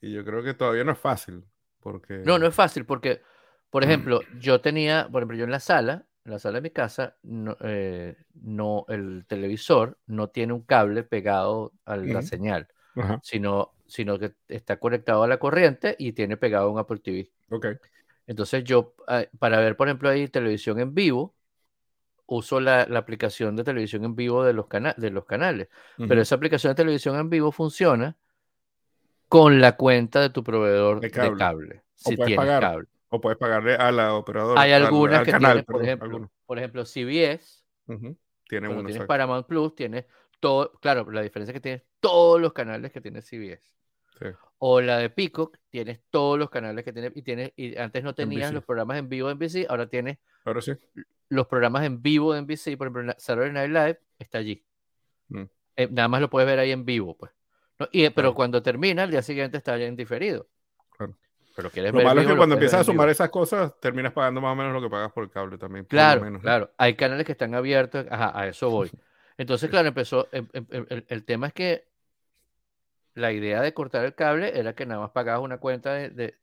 y yo creo que todavía no es fácil, porque No, no es fácil porque, por ejemplo, yo tenía, por ejemplo, yo en la sala, en la sala de mi casa, no, eh, no, el televisor no tiene un cable pegado a la señal, sino, sino que está conectado a la corriente y tiene pegado un Apple TV. ok. Entonces yo, eh, para ver, por ejemplo, ahí televisión en vivo, uso la, la aplicación de televisión en vivo de los, cana- de los canales. Pero esa aplicación de televisión en vivo funciona con la cuenta de tu proveedor De de cable. O si puedes tienes pagar. cable. O puedes pagarle a la operadora. Hay al- algunas al que canal, tienen, por perdón, ejemplo, algunos. por ejemplo, CBS, Ujú. Tiene cuando uno, tienes exacto. Paramount Plus, tienes todo, claro, la diferencia es que tienes todos los canales que tiene CBS. Sí. O la de Peacock, tienes todos los canales que tiene, y tienes, y antes no tenías NBC. los programas en vivo de NBC, ahora tienes Ahora sí. los programas en vivo de NBC, por ejemplo, Saturday Night Live está allí. Mm. Eh, nada más lo puedes ver ahí en vivo, pues. ¿no? Y, pero Claro. cuando termina, el día siguiente está ya en diferido. Claro. Pero quieres Lo ver malo es vivo, que lo cuando empiezas a sumar esas cosas, terminas pagando más o menos lo que pagas por el cable también. Claro, menos, ¿no? claro. Hay canales que están abiertos. Ajá, a eso voy. (laughs) Entonces, claro, empezó. em- em- em- El, el tema es que la idea de cortar el cable era que nada más pagabas una cuenta de, de-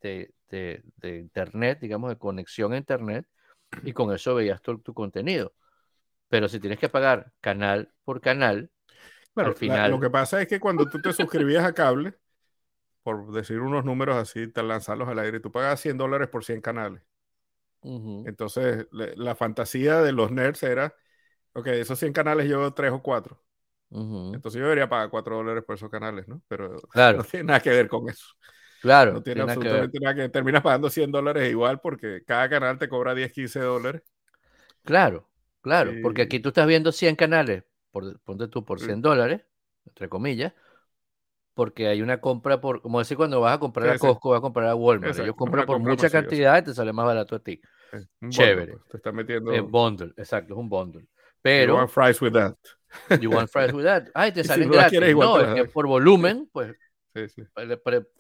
de- de- internet, digamos, de conexión a internet, y con eso veías tu, tu contenido. Pero si tienes que pagar canal por canal, Claro, al la- final- lo que pasa es que cuando tú te suscribías a cable, por decir unos números así, te lanzarlos al aire, tú pagabas 100 dólares por 100 canales. ujú, Entonces, le- la fantasía de los nerds era Ok, esos 100 canales yo tres o Entonces yo debería pagar 4 dólares por esos canales, ¿no? Pero (laughs) no tiene nada que ver con eso. Claro. No tiene, absolutamente nada que, ver. Terminas pagando 100 dólares igual porque cada canal te cobra 10, 15 dólares. Claro, claro. Porque aquí tú estás viendo 100 canales, por, ponte tú por 100 dólares, entre comillas, porque hay una compra por, como decir, cuando vas a comprar a Costco, vas a comprar a Walmart. Ellos compran por mucha cantidad y te sale más barato a ti. Chévere. Pues, te está metiendo. Es bundle, exacto, es un bundle. Pero. You want fries with that. You want fries with that. Ay, te (laughs) salen gratis. No, es que por volumen, pues.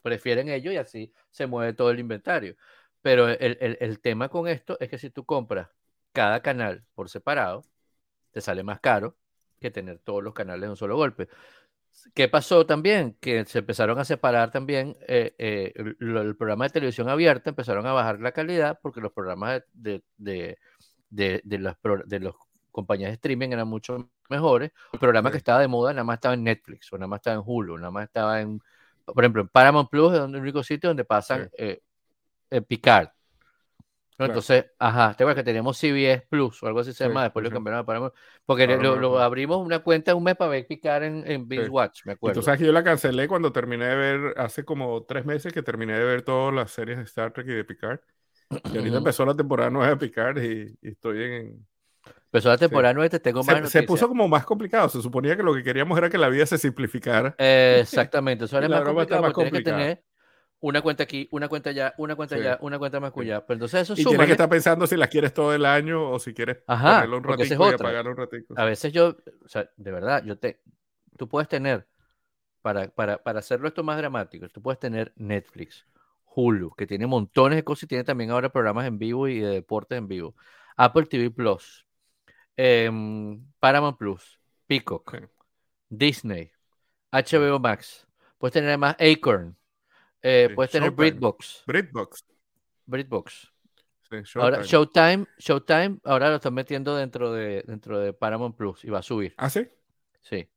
prefieren ellos y así se mueve todo el inventario. Pero el, el, el tema con esto es que si tú compras cada canal por separado, te sale más caro que tener todos los canales en un solo golpe. ¿Qué pasó también? Que se empezaron a separar también eh, eh, el, programa de televisión abierta, empezaron a bajar la calidad porque los programas de, de, de, de de los compañías de streaming eran mucho mejores. El programa que estaba de moda nada más estaba en Netflix, o nada más estaba en Hulu, nada más estaba en, por ejemplo, en Paramount Plus es el único sitio donde pasan eh, Picard. Entonces, ajá, te acuerdas que tenemos CBS Plus o algo así se llama, después lo cambiaron a Paramount, porque lo, abrimos una cuenta un mes para ver Picard en, en Binge Watch, me acuerdo. Entonces, yo la cancelé cuando terminé de ver, hace como tres meses que terminé de ver todas las series de Star Trek y de Picard. Y ahorita empezó la temporada nueva de Picard y estoy en, Empezó la temporada 9, te tengo más se, se, puso como más complicado. Se suponía que lo que queríamos era que la vida se simplificara. exactamente. Eso (laughs) era más complicado más tienes que tener una cuenta aquí, una cuenta allá, una cuenta allá, una cuenta más cuya. Pero entonces eso Y tienes que estar pensando si la quieres todo el año o si quieres Ajá, un ratito y apagar un ratito. A veces yo, o sea, de verdad, yo te, tú puedes tener, para, para, para hacerlo esto más dramático, tú puedes tener Netflix, Hulu, que tiene montones de cosas y tiene también ahora programas en vivo y de deportes en vivo. Apple TV Plus, Em, Paramount Plus, Peacock, Disney, HBO Max. Puedes tener además Acorn. Eh, puedes tener Britbox. Britbox. Britbox. Showtime. Ahora, Showtime, Showtime, ahora lo están metiendo dentro de, dentro de Paramount Plus y va a subir. ¿Ah, sí? Sí.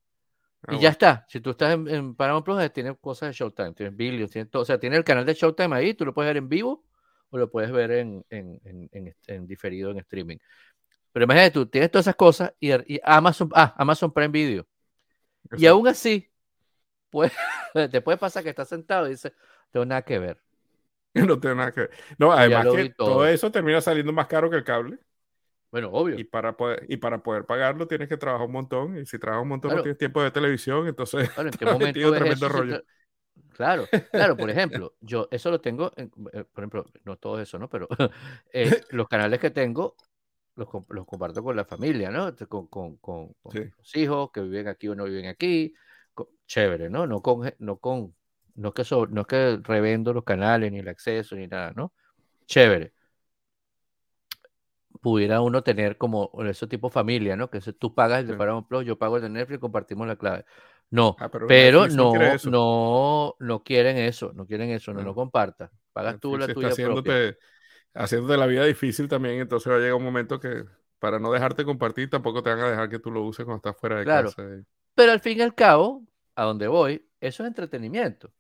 Ah, y ya está. Si tú estás en, Paramount Plus, eh, tiene cosas de Showtime, tienes Billions, tiene todo. O sea, tiene el canal de Showtime ahí, tú lo puedes ver en vivo o lo puedes ver en, en diferido en streaming. Pero imagínate tú, tienes todas esas cosas y, Amazon, ah, Amazon Prime Video. Y aún así, pues, (laughs) te puede pasar que estás sentado y dices, no tengo nada que ver. (laughs) No tengo nada que ver. No, además que todo. eso termina saliendo más caro que el cable. Bueno, obvio. Y para poder, y para poder pagarlo tienes que trabajar un montón. Y si trabajas un montón no tienes tiempo de televisión, entonces claro, ¿en (laughs) qué momento tremendo rollo. Claro, claro, por ejemplo, yo eso lo tengo, eh, por ejemplo, no todo eso, ¿no? Pero eh, los canales que tengo los, comparto con la familia, ¿no? Con, con, con, los hijos que viven aquí o no viven aquí. chévere, ¿no? No con, no con, no es que no es que revendo los canales, ni el acceso, ni nada, ¿no? Chévere. Pudiera uno tener como ese tipo de familia, ¿no? Que tú pagas el de Paramount Plus, yo pago el de Netflix, compartimos la clave. No, ah, pero, no, no, no, quieren eso, no quieren eso, no, no, compartas. Pagas tú la tuya propia haciéndote la vida difícil también, entonces va a llegar un momento que para no dejarte compartir tampoco te van a dejar que tú lo uses cuando estás fuera de casa. Pero al fin y al cabo, a donde voy, eso es entretenimiento.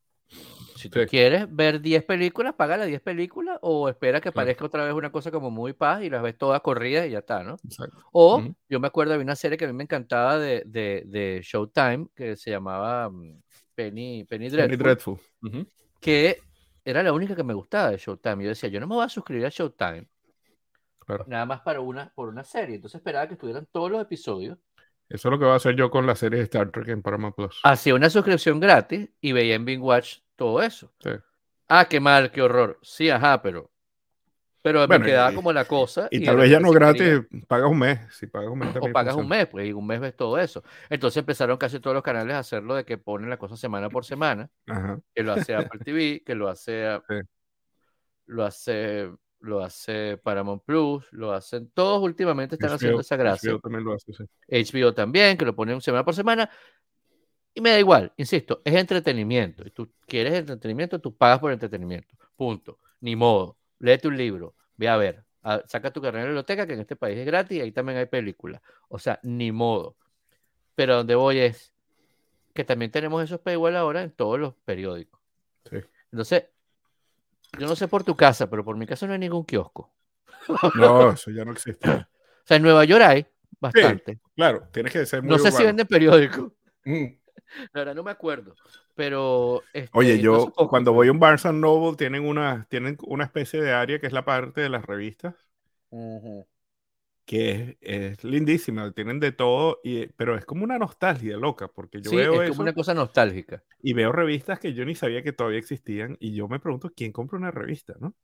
Si tú quieres ver 10 películas, paga las 10 películas o espera que parezca otra vez una cosa como muy paz y las ves todas corridas y ya está, ¿no? O yo me acuerdo de una serie que a mí me encantaba de, de, Showtime que se llamaba mm, Penny, Penny Dreadful, que era la única que me gustaba de Showtime. Yo decía, yo no me voy a suscribir a Showtime. Nada más para una, por una serie. Entonces esperaba que estuvieran todos los episodios. Eso es lo que voy a hacer yo con la serie de Star Trek en Paramount Plus. Hacía una suscripción gratis y veía en Bing Watch todo eso. Ah, qué mal, qué horror. Sí, ajá, pero pero me quedaba como la cosa. Y, tal vez ya no gratis, pagas un mes. Si pagas un mes O pagas un mes, pues, y un mes ves todo eso. Entonces empezaron casi todos los canales a hacerlo de que ponen la cosa semana por semana. Que lo hace Apple TV, que lo hace. Lo hace. Lo hace Paramount Plus, lo hacen todos últimamente están haciendo esa gracia. HBO también lo hace, HBO también, que lo ponen semana por semana. Y me da igual, insisto, es entretenimiento. Y tú quieres entretenimiento, tú pagas por entretenimiento. Punto. Ni modo léete un libro, ve a ver, saca tu carrera de biblioteca, que en este país es gratis, y ahí también hay películas. O sea, ni modo. Pero donde voy es que también tenemos esos paywall ahora en todos los periódicos. Entonces, yo no sé por tu casa, pero por mi casa no hay ningún kiosco. No, eso ya no existe. (laughs) O sea, en Nueva York hay bastante. Claro, tienes que ser muy No sé si venden periódico. Mm. La verdad no me acuerdo. Pero. Este, Oye, yo cuando voy a un Barnes Noble tienen una, tienen una especie de área que es la parte de las revistas. Que es, lindísima, tienen de todo, y, pero es como una nostalgia loca, porque yo veo es como una cosa nostálgica. Y veo revistas que yo ni sabía que todavía existían, y yo me pregunto, ¿quién compra una revista, no?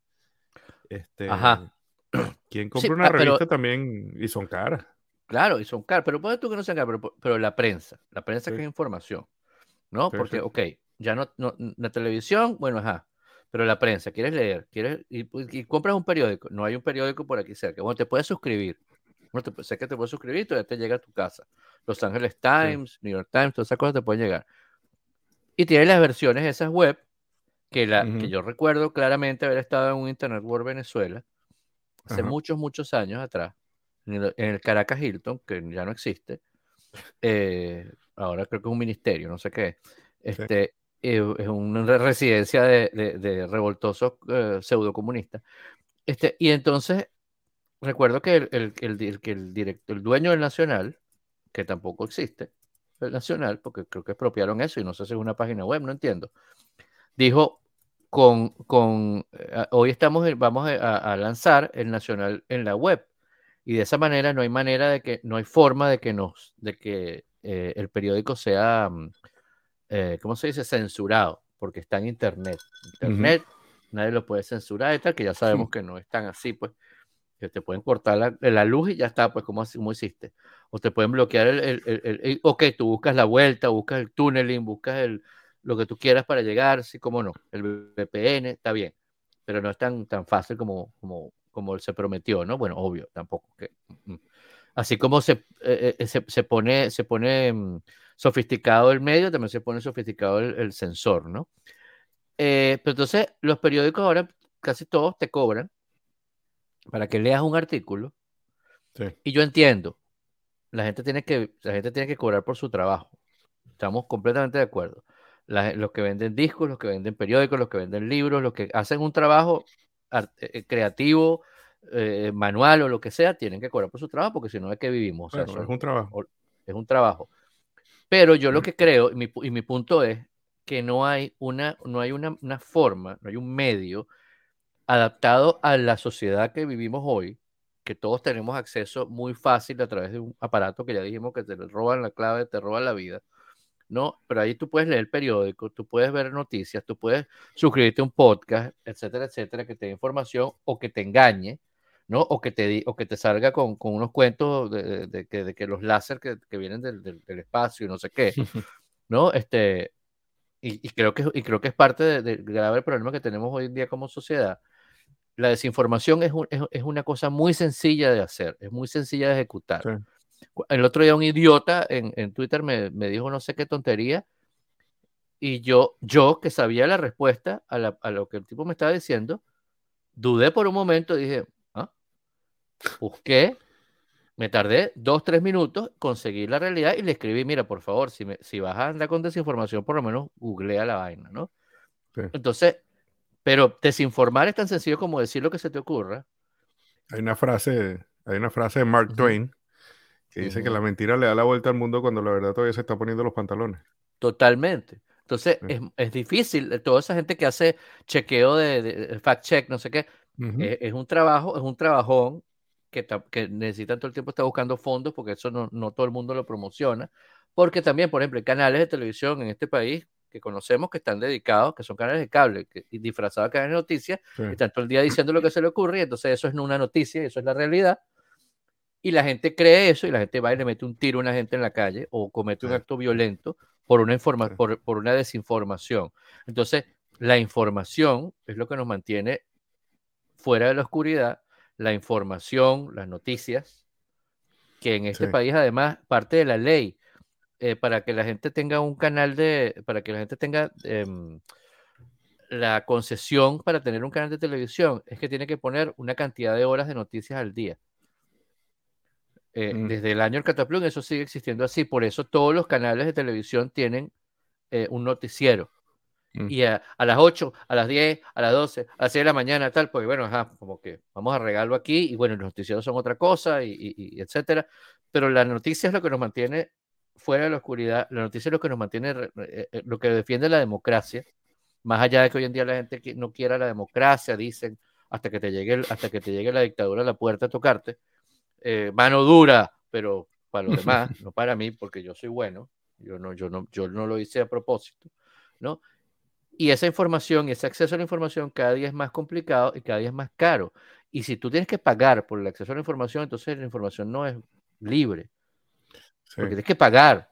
Este, Ajá. (clears throat) ¿Quién compra una ah, revista también? Y son caras. Claro, y son caras, pero puede tú que no sean caras, pero, la prensa, la prensa que es información. ¿no? Porque, ok, ya no, no, la televisión, bueno, ajá, pero la prensa, quieres leer, quieres, y, pues, compras un periódico, no hay un periódico por aquí cerca, bueno, te puedes suscribir, bueno, te, sé que te puedes suscribir, todavía te llega a tu casa. Los Angeles Times, New York Times, todas esas cosas te pueden llegar. Y tiene las versiones esas web, que, la, que yo recuerdo claramente haber estado en un Internet World Venezuela, hace muchos, muchos años atrás, en el, Caracas Hilton, que ya no existe, eh, ahora creo que es un ministerio, no sé qué, este, eh, es una residencia de, revoltosos eh, pseudocomunistas. Este, y entonces, recuerdo que el, el, el, el, director, el dueño del Nacional, que tampoco existe, el Nacional, porque creo que expropiaron eso y no sé si es una página web, no entiendo, dijo, con, con eh, hoy estamos, vamos a, lanzar el Nacional en la web. Y de esa manera no hay manera de que, no hay forma de que nos, de que eh, el periódico sea, mm, eh, ¿cómo se dice? Censurado, porque está en Internet. Internet, nadie lo puede censurar y tal, que ya sabemos que no es tan así, pues, que te pueden cortar la, la luz y ya está, pues, como, como hiciste. O te pueden bloquear el, el, el, ok, tú buscas la vuelta, buscas el tunneling, buscas el, lo que tú quieras para llegar, sí, como no, el VPN, está bien, pero no es tan, tan fácil como, como, como se prometió, ¿no? Bueno, obvio, tampoco que... Mm, mm. Así como se, eh, eh, se, pone, se pone mm, sofisticado el medio, también se pone sofisticado el, sensor, ¿no? Eh, pero entonces, los periódicos ahora casi todos te cobran para que leas un artículo. Y yo entiendo, la gente, tiene que, la gente tiene que cobrar por su trabajo. Estamos completamente de acuerdo. los que venden discos, los que venden periódicos, los que venden libros, los que hacen un trabajo creativo, eh, manual o lo que sea, tienen que cobrar por su trabajo porque si no es que vivimos. es un trabajo. Es un trabajo. Pero yo lo que creo, y mi, y mi punto es que no hay, una, no hay una, una, forma, no hay un medio adaptado a la sociedad que vivimos hoy, que todos tenemos acceso muy fácil a través de un aparato que ya dijimos que te roban la clave, te roban la vida. ¿No? Pero ahí tú puedes leer el periódico, tú puedes ver noticias, tú puedes suscribirte a un podcast, etcétera, etcétera, que te dé información o que te engañe, ¿no? O que te, o que te salga con, con unos cuentos de, de, que, de, que, los láser que, que vienen del, del, espacio y no sé qué, (laughs) ¿no? Este, y, y, creo que, y creo que es parte del grave problema que tenemos hoy en día como sociedad. La desinformación es, un, es, es, una cosa muy sencilla de hacer, es muy sencilla de ejecutar. El otro día un idiota en, en Twitter me, me, dijo no sé qué tontería y yo, yo que sabía la respuesta a, la, a lo que el tipo me estaba diciendo, dudé por un momento, dije, Busqué, me tardé dos, tres minutos, conseguí la realidad y le escribí, mira, por favor, si, me, si vas a andar con desinformación, por lo menos googlea la vaina, ¿no? Entonces, pero desinformar es tan sencillo como decir lo que se te ocurra. Hay una frase, hay una frase de Mark Twain que dice que la mentira le da la vuelta al mundo cuando la verdad todavía se está poniendo los pantalones. Totalmente. Entonces, es, es, difícil. Toda esa gente que hace chequeo de, fact check, no sé qué, es, es, un trabajo, es un trabajón que, que necesitan todo el tiempo estar buscando fondos porque eso no, no todo el mundo lo promociona. Porque también, por ejemplo, hay canales de televisión en este país que conocemos que están dedicados, que son canales de cable que, y disfrazados de canales de noticias, que están todo el día diciendo lo que se le ocurre, y entonces eso es una noticia, eso es la realidad. Y la gente cree eso y la gente va y le mete un tiro a una gente en la calle o comete un acto violento por una, informa por, por una desinformación. Entonces, la información es lo que nos mantiene fuera de la oscuridad la información, las noticias, que en este país además parte de la ley eh, para que la gente tenga un canal de, para que la gente tenga em, la concesión para tener un canal de televisión, es que tiene que poner una cantidad de horas de noticias al día. Eh, mm. Desde el año del Cataplum eso sigue existiendo así, por eso todos los canales de televisión tienen eh, un noticiero Mm. Y a, las 8, a las 10, a las 12, a las 6 de la mañana, tal, pues bueno, ajá, como que vamos a regarlo aquí y bueno, los noticieros son otra cosa y, etcétera. Pero la noticia es lo que nos mantiene fuera de la oscuridad, la noticia es lo que nos mantiene, eh, eh, lo que defiende la democracia, más allá de que hoy en día la gente no quiera la democracia, dicen, hasta que te llegue, hasta que te llegue la dictadura a la puerta a tocarte, eh, mano dura, pero para los (laughs) demás, no para mí, porque yo soy bueno, yo no, yo no, yo no lo hice a propósito, ¿no? Y esa información ese acceso a la información cada día es más complicado y cada día es más caro. Y si tú tienes que pagar por el acceso a la información, entonces la información no es libre. Porque tienes que pagar.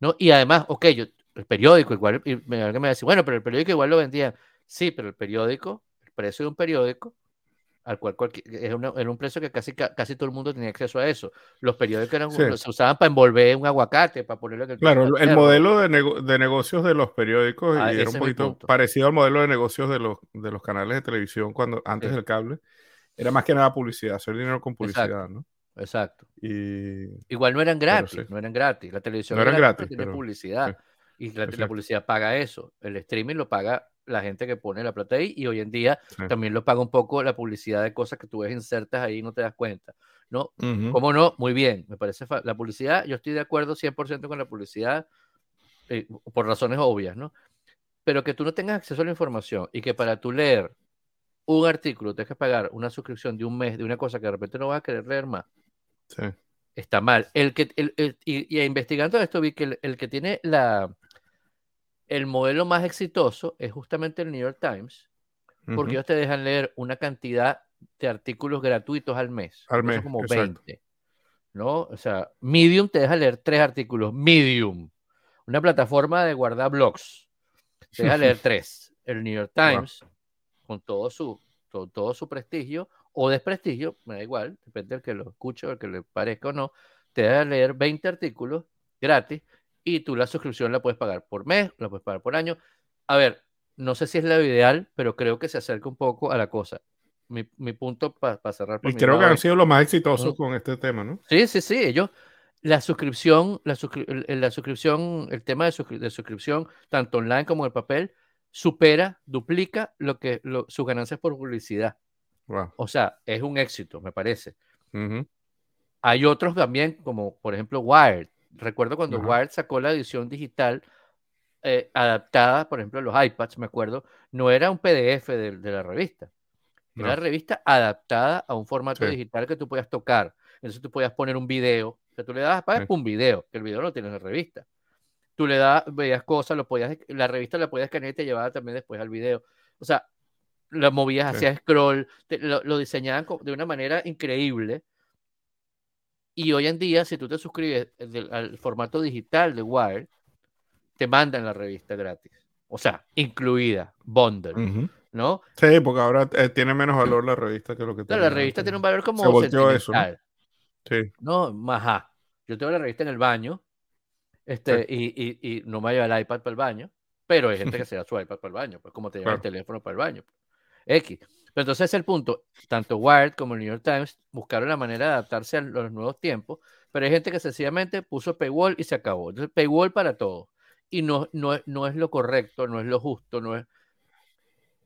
¿no? Y además, ok, yo, el periódico, igual, y me, alguien me dice, bueno, pero el periódico igual lo vendían. Sí, pero el periódico, el precio de un periódico al cual era, un precio que casi, casi todo el mundo tenía acceso a eso. Los periódicos eran, se usaban para envolver un aguacate, para ponerlo en el Claro, el modelo de, de, negocios de los periódicos ah, era un poquito parecido al modelo de negocios de los, de los canales de televisión cuando antes del cable. Era más que nada publicidad, hacer dinero con publicidad, Exacto. ¿no? Exacto. Y... Igual no eran gratis, no eran gratis. La televisión no eran gratis, tiene publicidad. Y la, la publicidad paga eso. El streaming lo paga la gente que pone la plata ahí y hoy en día también lo paga un poco la publicidad de cosas que tú ves insertas ahí y no te das cuenta. ¿No? ¿Cómo no? Muy bien, me parece la publicidad, yo estoy de acuerdo 100% con la publicidad eh, por razones obvias, ¿no? Pero que tú no tengas acceso a la información y que para tú leer un artículo tengas que pagar una suscripción de un mes de una cosa que de repente no vas a querer leer más. Está mal. El que, y, investigando esto vi que el que tiene la, el modelo más exitoso es justamente el New York Times, porque ellos te dejan leer una cantidad de artículos gratuitos al mes. Al mes. Como 20. ¿No? O sea, Medium te deja leer tres artículos. Medium. Una plataforma de guardar blogs. Te deja leer (laughs) tres. El New York Times, con todo su, todo, su prestigio o desprestigio, me da igual, depende del que lo escuche o el que le parezca o no, te deja leer 20 artículos gratis y tú la suscripción la puedes pagar por mes, la puedes pagar por año. A ver, no sé si es lo ideal, pero creo que se acerca un poco a la cosa. Mi, punto para cerrar. y creo que han sido los más exitosos con este tema, ¿no? Sí, sí, sí. Ellos, la suscripción, la, la suscripción, el tema de, suscripción, tanto online como en el papel, supera, duplica lo que sus ganancias por publicidad. O sea, es un éxito, me parece. Hay otros también, como por ejemplo Wired, Recuerdo cuando Wired sacó la edición digital eh, adaptada, por ejemplo, a los iPads, me acuerdo, no era un PDF de, la revista. Era una revista adaptada a un formato digital que tú podías tocar. Entonces tú podías poner un video. O tú le dabas para un video, que el video no tiene en la revista. Tú le das, veías cosas, lo podías, la revista la podías escanear y te llevaba también después al video. O sea, lo movías hacia scroll, lo, lo, diseñaban de una manera increíble y hoy en día, si tú te suscribes al formato digital de Wire, te mandan la revista gratis. O sea, incluida, bundle, ¿no? Sí, porque ahora eh, tiene menos valor la revista que lo que tiene. La revista tiene un valor como Se eso, ¿no? Sí. No, majá. Yo tengo la revista en el baño este, y, y, y, no me lleva el iPad para el baño, pero hay gente que (laughs) se da su iPad para el baño, pues como te lleva el teléfono para el baño. X. Pero entonces es el punto, tanto Wired como el New York Times buscaron la manera de adaptarse a los nuevos tiempos, pero hay gente que sencillamente puso paywall y se acabó. Entonces, paywall para todo. Y no, no, no es lo correcto, no es lo justo, no es,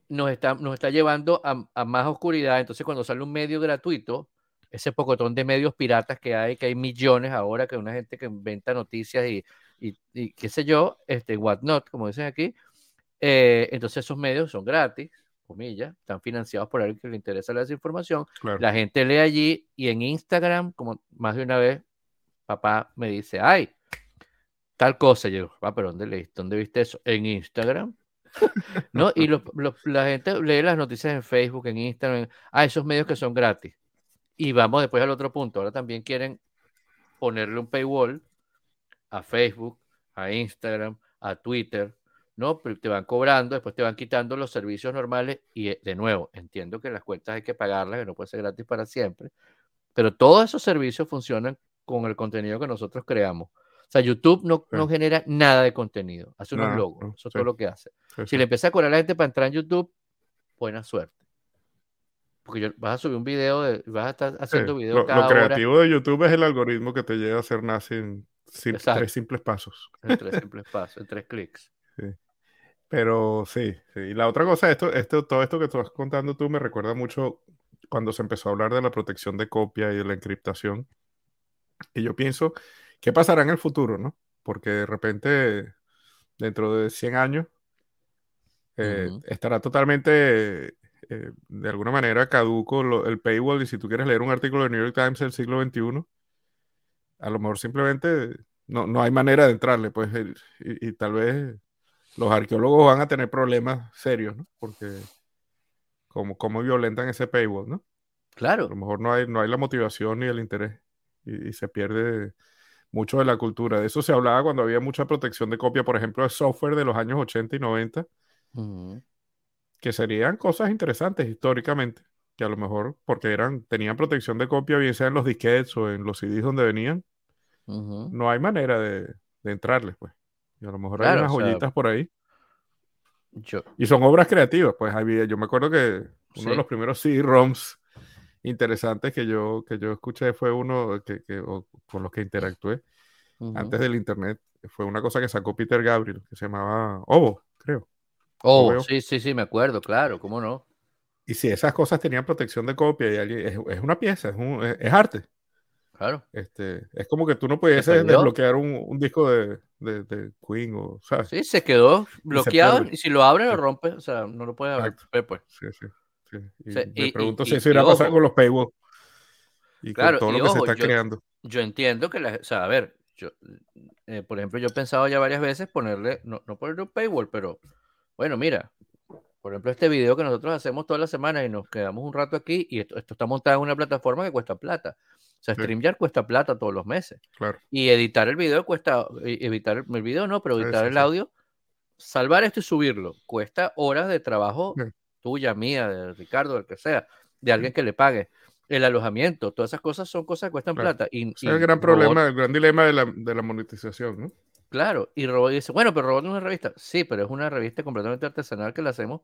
nos, está, nos está llevando a, más oscuridad. Entonces, cuando sale un medio gratuito, ese pocotón de medios piratas que hay, que hay millones ahora, que una gente que inventa noticias y, y, qué sé yo, este, whatnot, como dicen aquí, eh, entonces esos medios son gratis comillas, están financiados por alguien que le interesa la desinformación. La gente lee allí y en Instagram, como más de una vez, papá me dice, ay, tal cosa. yo, ah, pero ¿dónde leíste? ¿Dónde viste eso? En Instagram. ¿No? Y la gente lee las noticias en Facebook, en Instagram, ah, esos medios que son gratis. Y vamos después al otro punto. Ahora también quieren ponerle un paywall a Facebook, a Instagram, a Twitter, ¿no? Te van cobrando, después te van quitando los servicios normales y eh, de nuevo, entiendo que las cuentas hay que pagarlas, que no puede ser gratis para siempre, pero todos esos servicios funcionan con el contenido que nosotros creamos. O sea, YouTube no, no genera nada de contenido, hace unos logos, eso es todo lo que hace. si le empieza a cobrar a la gente para entrar en YouTube, buena suerte. Porque yo, vas a subir un video, de, vas a estar haciendo videos lo, lo creativo de YouTube es el algoritmo que te llega a hacer nace en tres simples pasos. En tres (laughs) simples pasos, en tres clics. Pero sí, sí. Y la otra cosa, esto, esto, todo esto que estás contando tú me recuerda mucho cuando se empezó a hablar de la protección de copia y de la encriptación. Y yo pienso, ¿qué pasará en el futuro, no? Porque de repente, dentro de 100 años, eh, estará totalmente, eh, de alguna manera, caduco el paywall. Y si tú quieres leer un artículo de New York Times del siglo XXI, a lo mejor simplemente no, no hay manera de entrarle, pues, y, tal vez los arqueólogos van a tener problemas serios, ¿no? Porque como, como violentan ese paywall, ¿no? Claro. A lo mejor no hay, no hay la motivación ni el interés y, se pierde mucho de la cultura. De eso se hablaba cuando había mucha protección de copia, por ejemplo, de software de los años 80 y 90, que serían cosas interesantes históricamente, que a lo mejor, porque eran, tenían protección de copia, bien sea en los disquetes o en los CDs donde venían, no hay manera de, entrarles, pues. Y a lo mejor hay unas joyitas por ahí. Y son obras creativas, pues había, yo me acuerdo que uno de los primeros CD-ROMs interesantes que yo, que yo escuché fue uno que, con los que interactué antes del internet. Fue una cosa que sacó Peter Gabriel, que se llamaba Ovo, creo. Oh, sí, sí, sí, me acuerdo, claro, ¿cómo no? Y si esas cosas tenían protección de copia, y es, es, una pieza, es, un, es, arte. Claro. Este, es como que tú no puedes desbloquear un, un disco de, de, de, Queen o, ¿sabes? Sí, se quedó bloqueado y, si lo abre lo rompe, o sea, no lo puede abrir, pues. Sí, sí. Y me pregunto si eso irá a pasar con los paywall y con todo lo que se está creando. Yo entiendo que, la, o sea, a ver, yo, eh, por ejemplo, yo he pensado ya varias veces ponerle, no, no ponerle un paywall, pero bueno, mira, por ejemplo, este video que nosotros hacemos todas las semanas y nos quedamos un rato aquí y esto, esto está montado en una plataforma que cuesta plata. O sea, StreamYard cuesta plata todos los meses. Claro. Y editar el video cuesta, evitar el video no, pero editar el audio, salvar esto y subirlo, cuesta horas de trabajo tuya, mía, de Ricardo, del que sea, de alguien que le pague. El alojamiento, todas esas cosas son cosas que cuestan plata. Y, es el gran problema, el gran dilema de la, de la monetización, ¿no? Claro, y Robot dice, bueno, pero Robot no es una revista. Sí, pero es una revista completamente artesanal que la hacemos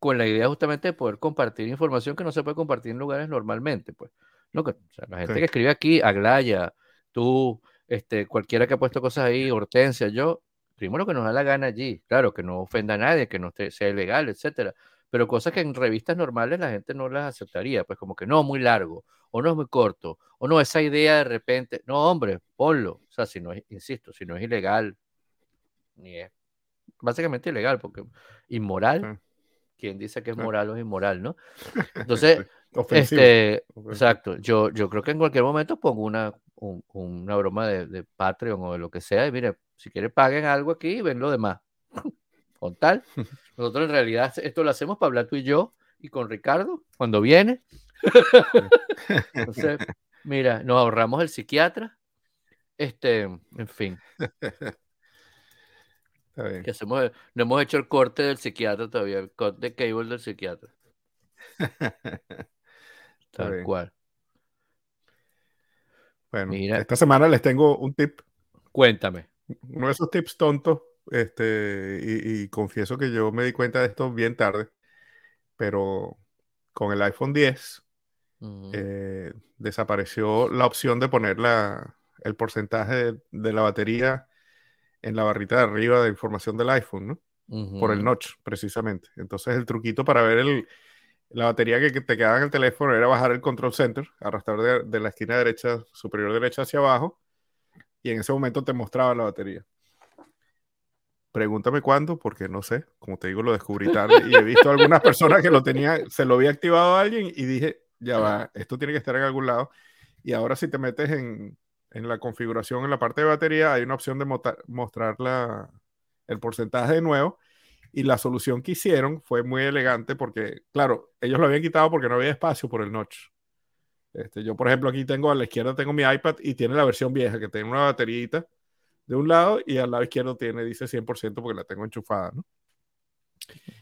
con la idea justamente de poder compartir información que no se puede compartir en lugares normalmente, pues. O sea, la gente que escribe aquí, Aglaya, tú, este, cualquiera que ha puesto cosas ahí, Hortensia, yo, primero que nos da la gana allí, claro, que no ofenda a nadie, que no sea ilegal, etcétera pero cosas que en revistas normales la gente no las aceptaría, pues como que no, muy largo, o no es muy corto, o no, esa idea de repente, no, hombre, ponlo, o sea, si no es, insisto, si no es ilegal, ni es básicamente ilegal, porque inmoral, quien dice que es moral o es inmoral, ¿no? (laughs) Entonces, este, exacto, yo, yo creo que en cualquier momento pongo una, una broma de, de, Patreon o de lo que sea, y mire, si quiere paguen algo aquí y ven lo demás. (laughs) con tal. (laughs) Nosotros en realidad esto lo hacemos para hablar tú y yo y con Ricardo cuando viene. (laughs) Entonces, mira, nos ahorramos el psiquiatra. Este, en fin. Que hacemos, no hemos hecho el corte del psiquiatra todavía, el corte de cable del psiquiatra. Tal cual. Bueno, esta semana les tengo un tip. Cuéntame. Uno de esos tips tontos este, y, confieso que yo me di cuenta de esto bien tarde, pero con el iPhone 10 eh, desapareció la opción de poner el porcentaje de, la batería en la barrita de arriba de información del iPhone, ¿no? Por el notch, precisamente. Entonces el truquito para ver el, la batería que, te quedaba en el teléfono era bajar el control center, arrastrar de, de la esquina derecha, superior derecha hacia abajo, y en ese momento te mostraba la batería. Pregúntame cuándo, porque no sé, como te digo, lo descubrí tarde y he visto algunas personas que lo tenían, se lo había activado a alguien y dije, ya va, esto tiene que estar en algún lado. Y ahora si te metes en, en la configuración, en la parte de batería, hay una opción de mostrar la, el porcentaje de nuevo. Y la solución que hicieron fue muy elegante porque, claro, ellos lo habían quitado porque no había espacio por el notch. Este, yo, por ejemplo, aquí tengo a la izquierda tengo mi iPad y tiene la versión vieja que tiene una baterita de un lado y al lado izquierdo tiene, dice 100% porque la tengo enchufada, ¿no?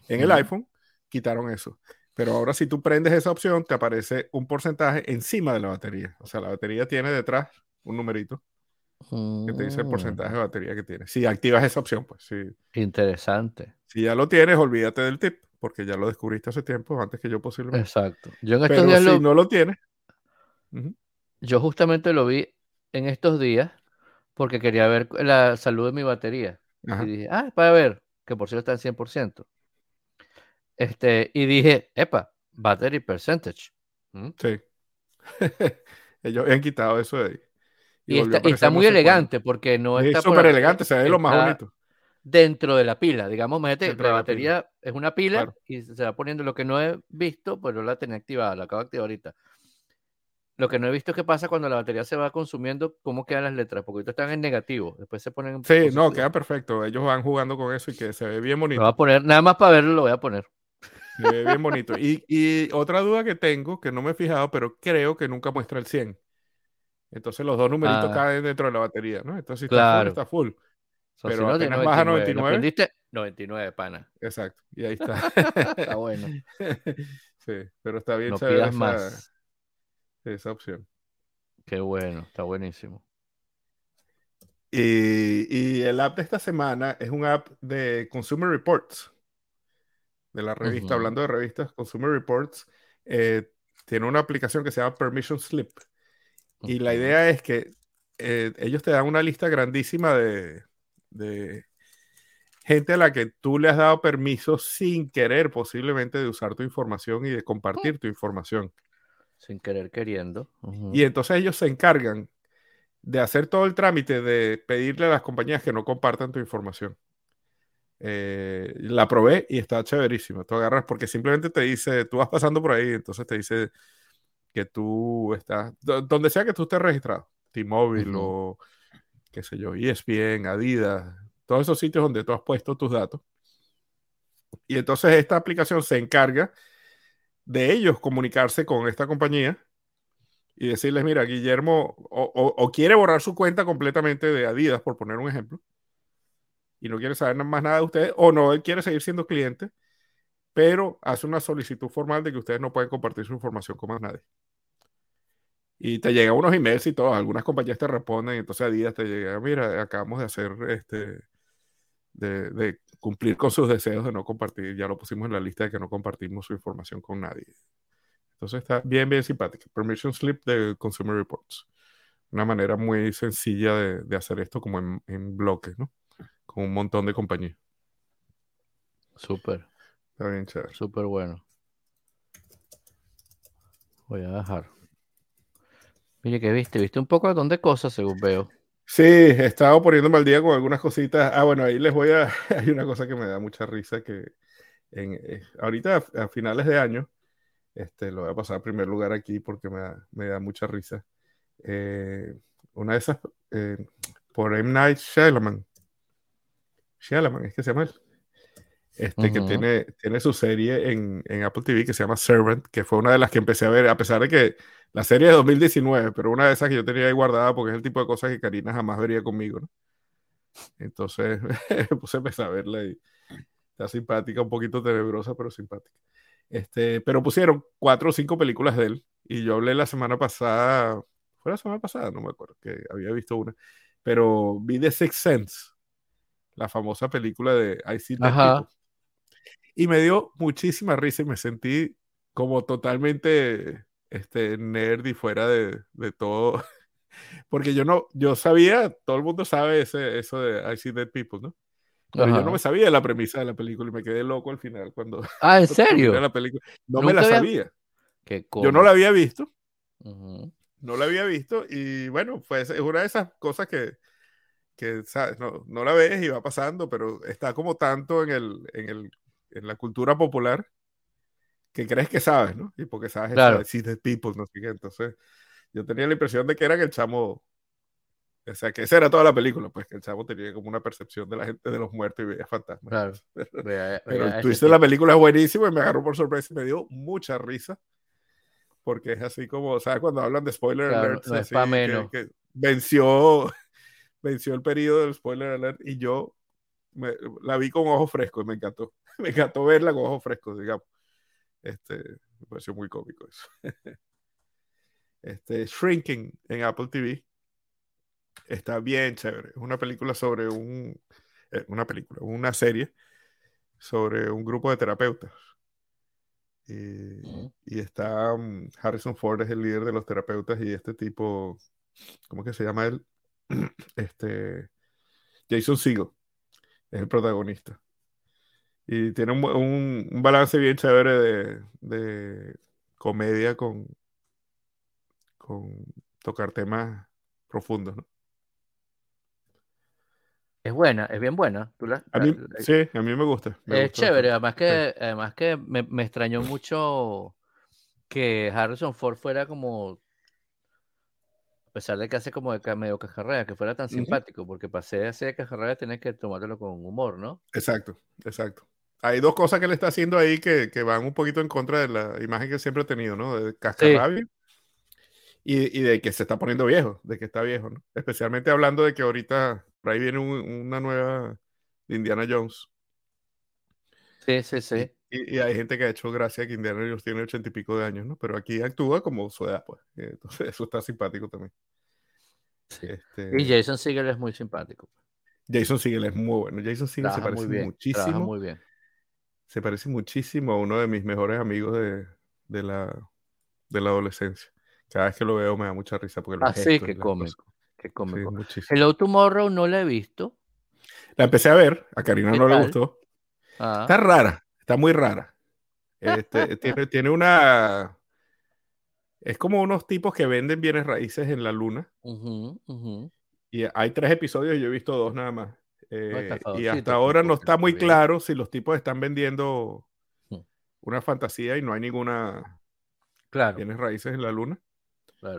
En el iPhone quitaron eso. Pero ahora si tú prendes esa opción, te aparece un porcentaje encima de la batería. O sea, la batería tiene detrás un numerito que te dice el porcentaje de batería que tiene. Si activas esa opción, pues sí. Interesante. Si ya lo tienes, olvídate del tip, porque ya lo descubriste hace tiempo, antes que yo posiblemente. Exacto. Yo en estos días si no lo tienes. Yo justamente lo vi en estos días porque quería ver la salud de mi batería. Y dije, ah, para ver. que por cierto está en 100%. Este, y dije, epa, battery percentage. ¿Mm? Sí. (laughs) Ellos han quitado eso de ahí. Y, está, muy elegante porque no está. Es súper elegante, se ve lo más bonito. Dentro de la pila, digamos, la batería es una pila y se va poniendo lo que no he visto, pues no la tenía activada, la acabo de activar ahorita. Lo que no he visto es qué pasa cuando la batería se va consumiendo, cómo quedan las letras, porque ahorita están en negativo, después se ponen en Sí, no, queda perfecto. Ellos van jugando con eso y que se ve bien bonito. Lo voy a poner, nada más para verlo lo voy a poner. Se ve bien bonito. Y, y, otra duda que tengo, que no me he fijado, pero creo que nunca muestra el 100. Entonces los dos numeritos ah. caen dentro de la batería, ¿no? Entonces si claro. está full, está full. Pero si no, apenas baja 99. 99. 99, pana. Exacto, y ahí está. (laughs) está (laughs) bueno. sí, pero está bien no pidas más. esa opción. Qué bueno, está buenísimo. Y, y, el app de esta semana es un app de Consumer Reports, de la revista, hablando de revistas, Consumer Reports, eh, tiene una aplicación que se llama Permission Slip. Y la idea es que eh, ellos te dan una lista grandísima de, de, gente a la que tú le has dado permiso sin querer posiblemente de usar tu información y de compartir tu información. Sin querer queriendo. Y entonces ellos se encargan de hacer todo el trámite de pedirle a las compañías que no compartan tu información. Eh, la probé y está chéverísima. Tú agarras porque simplemente te dice, tú vas pasando por ahí, entonces te dice que tú estás, donde sea que tú estés registrado, T-Mobile o qué sé yo, ESPN, Adidas, todos esos sitios donde tú has puesto tus datos. Y entonces esta aplicación se encarga de ellos comunicarse con esta compañía y decirles, mira, Guillermo o, quiere borrar su cuenta completamente de Adidas, por poner un ejemplo, y no quiere saber más nada de ustedes, o no, él quiere seguir siendo cliente, pero hace una solicitud formal de que ustedes no pueden compartir su información con más nadie. Y te llegan unos emails y todo, algunas compañías te responden, entonces Adidas te llega, mira, acabamos de hacer este, de, de, cumplir con sus deseos de no compartir, ya lo pusimos en la lista de que no compartimos su información con nadie. Entonces está bien, bien simpática. Permission Slip de Consumer Reports. Una manera muy sencilla de, de hacer esto como en, en, bloques, ¿no? Con un montón de compañías. Súper. Está bien chévere. Súper bueno. Voy a dejar. Mire que viste, viste un poco de cosas según veo. Sí, he estado poniéndome al día con algunas cositas. Ah, bueno, ahí les voy a. (laughs) Hay una cosa que me da mucha risa que en, eh, ahorita a, finales de año este, lo voy a pasar a primer lugar aquí porque me da, me da mucha risa. Eh, una de esas, eh, por M. Night Shyamalan. Shyamalan, es que se llama Este, que tiene, tiene su serie en, en, Apple TV que se llama Servant, que fue una de las que empecé a ver, a pesar de que la serie de 2019, pero una de esas que yo tenía ahí guardada porque es el tipo de cosas que Karina jamás vería conmigo, ¿no? Entonces (laughs) puse a empezar a verla y está simpática, un poquito tenebrosa, pero simpática. Este, pero pusieron cuatro o cinco películas de él y yo hablé la semana pasada, fue la semana pasada, no me acuerdo, que había visto una, pero vi The Sixth Sense, la famosa película de I See Y me dio muchísima risa y me sentí como totalmente este, nerd y fuera de, de todo. (laughs) Porque yo no, yo sabía, todo el mundo sabe ese, eso de I See Dead People, ¿no? Pero yo no me sabía la premisa de la película y me quedé loco al final cuando. Ah, ¿en (laughs) serio? La película. No me la sabía. yo no la había visto. No la había visto y bueno, pues es una de esas cosas que, que ¿sabes? No, no, la ves y va pasando, pero está como tanto en, el, en, el, en la cultura popular que crees que sabes, ¿no? Y porque sabes claro. de People, no sé qué. Entonces, yo tenía la impresión de que era que el chamo o sea, que esa era toda la película, pues que el chavo tenía como una percepción de la gente de los muertos y veía fantasmas. Claro. (laughs) Pero el twist de la película es buenísimo y me agarró por sorpresa y me dio mucha risa. Porque es así como, o sea, cuando hablan de spoiler alert, no es así, menos. Que, venció, (laughs) venció el periodo del spoiler alert y yo me, la vi con ojos frescos y me encantó. (laughs) Me encantó verla con ojos frescos, digamos. Este, me pareció muy cómico eso. (laughs) Este, Shrinking en Apple TV Está bien chévere. Es una película sobre un. Eh, una película, una serie sobre un grupo de terapeutas. Y, y está mm, Harrison Ford es el líder de los terapeutas y este tipo, ¿cómo que se llama él? (clears throat) Este Jason Segel es el protagonista. Y tiene un, un, balance bien chévere de, de, comedia con, con tocar temas profundos, ¿no? Es buena, es bien buena. a mí, sí, a mí me gusta. es chévere, además que, además que me, me, extrañó mucho que Harrison Ford fuera como, a pesar de que hace como de medio cajarrea, que fuera tan simpático, porque pasé así de cajarrea tenés que tomártelo con humor, ¿no? Exacto, exacto. Hay dos cosas que le está haciendo ahí que, que van un poquito en contra de la imagen que siempre ha tenido, ¿no? De cascarrabia. Y, y, de que se está poniendo viejo, de que está viejo, ¿no? Especialmente hablando de que ahorita por ahí viene una nueva Indiana Jones. Sí, sí, sí. Y, hay gente que ha hecho gracia que Indiana Jones tiene ochenta y pico de años, ¿no? Pero aquí actúa como su edad, pues. (laughs) Entonces, eso está simpático también. Este... Y Jason Segel es muy simpático. Jason Segel es muy bueno. Jason Segel se parece muchísimo. muy bien. Se parece muchísimo a uno de mis mejores amigos de, de, la, de la adolescencia. Cada vez que lo veo me da mucha risa porque Ah, sí, qué cómico. Qué cómico. Hello Tomorrow no la he visto. La empecé a ver, a Karina no le gustó. Ah. Está rara, está muy rara. (laughs) Este, tiene, tiene, una. Es como unos tipos que venden bienes raíces en la luna. Y hay tres episodios, yo he visto dos nada más. Eh, y hasta ahora no está muy claro si los tipos están vendiendo mm. una fantasía y no hay ninguna claro. bienes raíces en la luna.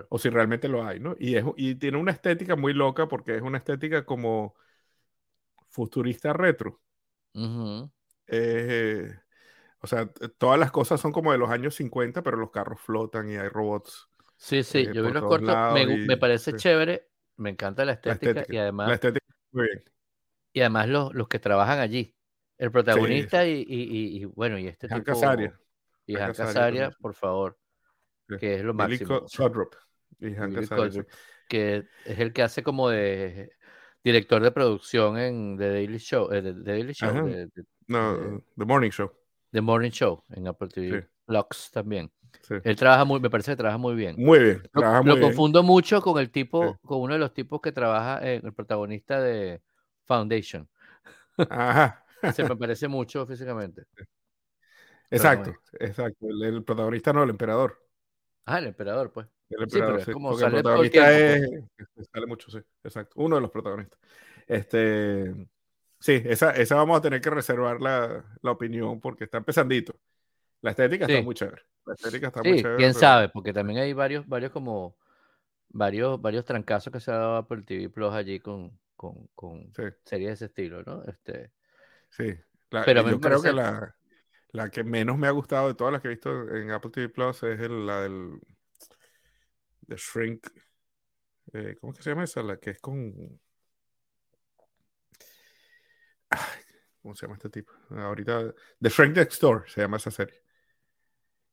O si realmente lo hay, ¿no? Y, es, y tiene una estética muy loca porque es una estética como futurista retro. Eh, o sea, todas las cosas son como de los años 50, pero los carros flotan y hay robots. Sí, sí, eh, yo vi los cortos, me, parece chévere, me encanta la estética, y además... La estética, muy bien. Y además los, los que trabajan allí. El protagonista y, y, y, bueno, y este tipo... Casaria. Y Han Casaria, por favor que es lo máximo. que es el que hace como de director de producción en The Daily Show, eh, Daily Show no, The Morning Show. The Morning Show en Apple TV Lux también. Él trabaja muy, me parece que trabaja muy bien. Muy bien. lo, confundo mucho con el tipo, con uno de los tipos que trabaja en el protagonista de Foundation. Ajá. (laughs) Se me (laughs) parece mucho físicamente. Exacto, exacto. el, protagonista no, el emperador. Ah, el emperador, pues. El emperador, sí, como sale el protagonista es, pues. sale mucho, sí, exacto. Uno de los protagonistas. Este, sí, esa, esa vamos a tener que reservar la, la opinión porque está empezandito. La estética está muy chévere. La estética está muy chévere. Quién sabe, porque también hay varios, varios como varios, varios trancazos que se ha dado por el TV Plus allí con, con, con series de ese estilo, ¿no? Este, sí, pero yo creo que la, la que menos me ha gustado de todas las que he visto en Apple TV Plus es la del The Shrink. Eh, ¿Cómo es que se llama esa? La que es con. ¿Cómo se llama este tipo? Ahorita. The Shrink Next Door se llama esa serie.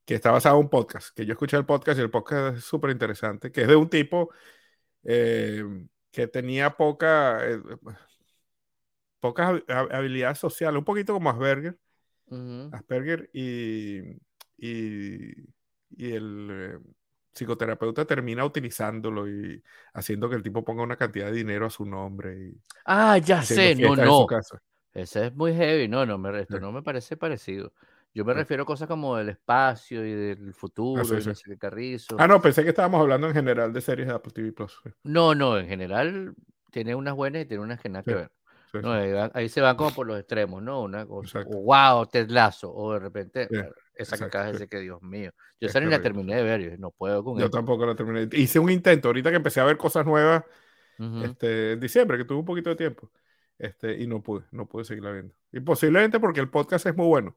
Que está basada en un podcast. Que yo escuché el podcast y el podcast es súper interesante. Que es de un tipo eh, que tenía poca. Eh, pocas habilidades sociales. Un poquito como Asperger Asperger y, y, el eh, psicoterapeuta termina utilizándolo y haciendo que el tipo ponga una cantidad de dinero a su nombre. Y ah, ya sé, no, no. Ese es muy heavy, no, no, me, esto no me parece parecido. Yo me refiero a cosas como del espacio y del ah, futuro, y carrizo. Ah, no, pensé que estábamos hablando en general de series de Apple TV Plus. No, no, en general tiene unas buenas y tiene unas que nada que ver. Ahí, se van como por los extremos, ¿no? Una cosa, wow, Lazo, o de repente, esa que acabas de decir que Dios mío. Yo esa ni la terminé de ver, no puedo con Yo tampoco la terminé. Hice un intento, ahorita que empecé a ver cosas nuevas, este, en diciembre, que tuve un poquito de tiempo, este, y no pude, no pude seguirla viendo. Y posiblemente porque el podcast es muy bueno.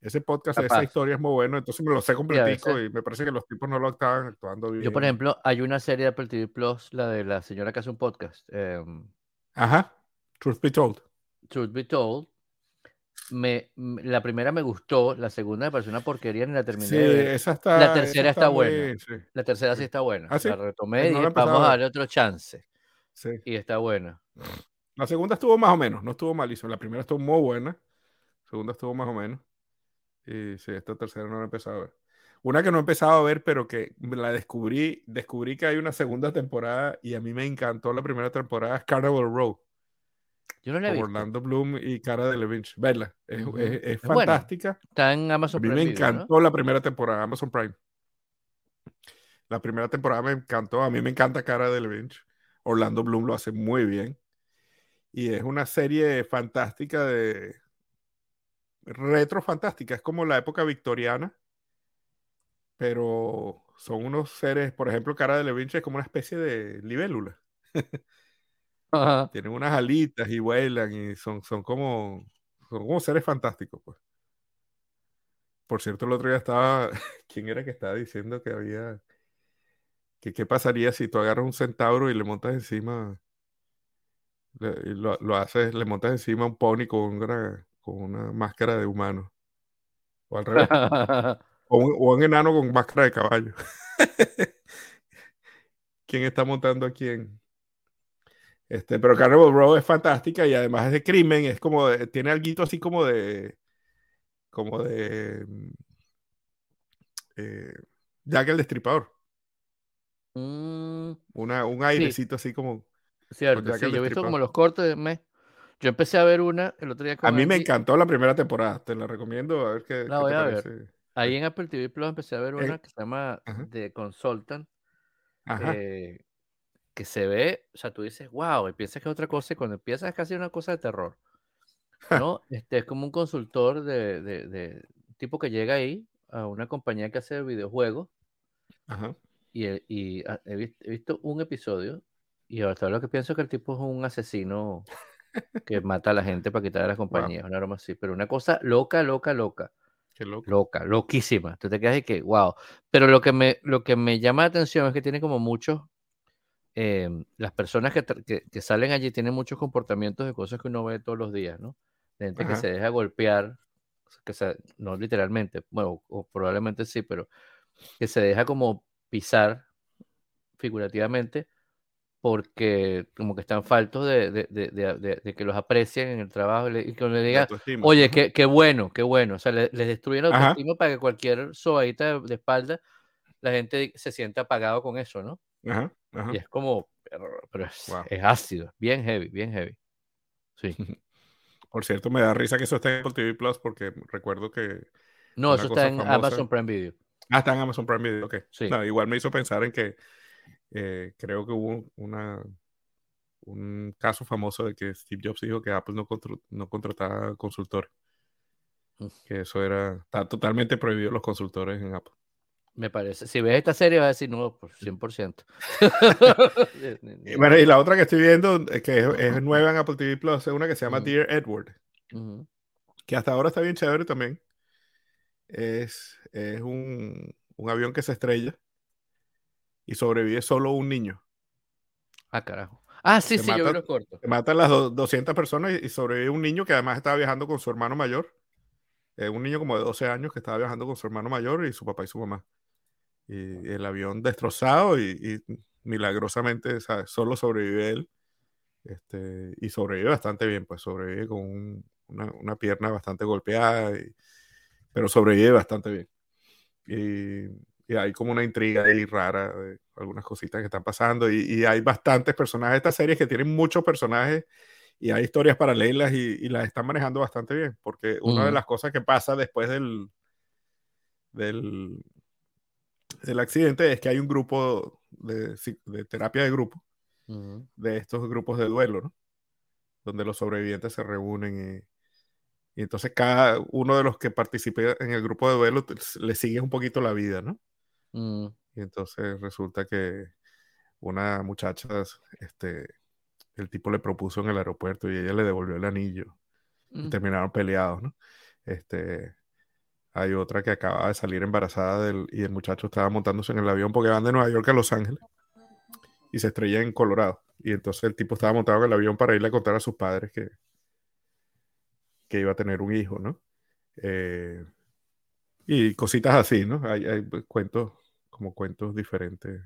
Ese podcast, esa historia es muy bueno, entonces me lo sé completico y me parece que los tipos no lo estaban actuando bien. Yo, por ejemplo, hay una serie de Apple TV Plus, la de la señora que hace un podcast. Em, Ajá. Truth Be Told. Truth Be Told. Me, la primera me gustó, la segunda me pareció una porquería ni la terminé de ver. Esa está, la tercera está, buena. La tercera sí está buena. ¿Ah, la retomé y vamos a darle otro chance. Y está buena. La segunda estuvo más o menos, no estuvo malísima. La primera estuvo muy buena. La segunda estuvo más o menos. Y sí, esta tercera no la he empezado a ver. Una que no he empezado a ver, pero que la descubrí, descubrí que hay una segunda temporada y a mí me encantó la primera temporada, es Carnival Row. Yo no la he visto. Orlando Bloom y Cara de Levine. Verla, es, fantástica. Está en Amazon Prime. A mí me encantó la primera temporada, Amazon Prime. La primera temporada me encantó. A mí me encanta Cara de Levine. Orlando Bloom lo hace muy bien. Y es una serie fantástica de. Retro fantástica. Es como la época victoriana. Pero son unos seres, por ejemplo, Cara de Levine es como una especie de libélula. (laughs) Tienen unas alitas y vuelan y son, son, como, son como seres fantásticos, pues. Por cierto, el otro día estaba, (laughs) ¿quién era que estaba diciendo que había, que qué pasaría si tú agarras un centauro y le montas encima, lo, lo, haces, le montas encima un pony con una, con una máscara de humano? O al revés. (laughs) o, un, o un enano con máscara de caballo. (laughs) ¿Quién está montando a quién? Este, pero Carnival Row es fantástica y además es de crimen, es como, tiene algo así como de, como de mm, eh, Jack el Destripador. Mm, Una, un airecito así como... Cierto, sí, yo he visto como los cortes de mes. Yo empecé a ver una el otro día. a mí me encantó la primera temporada, te la recomiendo a ver qué, la voy a Ver. Ahí en Apple TV Plus empecé a ver una que se llama The Consultant. Eh, que se ve, o sea, tú dices, wow, y piensas que es otra cosa, y cuando empiezas es casi una cosa de terror. (laughs) ¿No? este es como un consultor de, de, tipo que llega ahí a una compañía que hace videojuegos. Y, y ah, he, visto, un episodio, y ahora lo que pienso es que el tipo es un asesino que mata a la gente para quitar a las compañías, una broma así, pero una cosa loca, loca, loca. Qué loco. Loca, loquísima. Tú te quedas y que, wow. Pero lo que me, lo que me llama la atención es que tiene como muchos Em, las personas que, que, salen allí tienen muchos comportamientos de cosas que uno ve todos los días, ¿no? De gente que se deja golpear, que no literalmente, bueno, o probablemente sí, pero que se deja como pisar figurativamente porque como que están faltos de, de, de, de que los aprecien en el trabajo y que le digan, oye, qué, qué, bueno, qué bueno. O sea, les, destruyen la autoestima para que cualquier sobadita de, espalda la gente se sienta apagado con eso, ¿no? Ajá. Y es como, pero, es, ácido, bien heavy, bien heavy. Sí. (laughs) Por cierto, me da risa que eso esté en Apple TV Plus porque recuerdo que. No, eso está en Amazon Prime Video. Ah, está en Amazon Prime Video, ok. Sí. igual me hizo pensar en que eh, creo que hubo una, un caso famoso de que Steve Jobs dijo que Apple no, no contrataba consultores. Mm. Que eso era. Está totalmente prohibido los consultores en Apple. Me parece. Si ves esta serie, vas a decir no, por 100%. (laughs) bueno, y la otra que estoy viendo, eh, que es, nueva en Apple TV Plus, es una que se llama Dear Edward. Que hasta ahora está bien chévere también. Es, es un, un, avión que se estrella y sobrevive solo un niño. Ah, carajo. Ah, sí, sí, yo vi los cortos. Matan las 200 personas y, sobrevive un niño que además estaba viajando con su hermano mayor. Eh, un niño como de 12 años que estaba viajando con su hermano mayor y su papá y su mamá y el avión destrozado y, milagrosamente solo sobrevive él este, y sobrevive bastante bien, pues sobrevive con una, pierna bastante golpeada, pero sobrevive bastante bien. Y, hay como una intriga ahí rara de algunas cositas que están pasando y, hay bastantes personajes de esta serie que tienen muchos personajes y hay historias paralelas y, las están manejando bastante bien, porque una de las cosas que pasa después del, del, el accidente es que hay un grupo de, terapia de grupo, de estos grupos de duelo, ¿no? Donde los sobrevivientes se reúnen y, entonces cada uno de los que participe en el grupo de duelo le sigue un poquito la vida, ¿no? Mm. Y entonces resulta que una muchacha, este, el tipo le propuso en el aeropuerto y ella le devolvió el anillo. Y mm. terminaron peleados, ¿no? Este, hay otra que acaba de salir embarazada del, y el muchacho estaba montándose en el avión porque van de Nueva York a Los Ángeles y se estrella en Colorado. Y entonces el tipo estaba montado en el avión para irle a contar a sus padres que, que iba a tener un hijo, ¿no? Eh, y cositas así, ¿no? Hay, hay, cuentos, como cuentos diferentes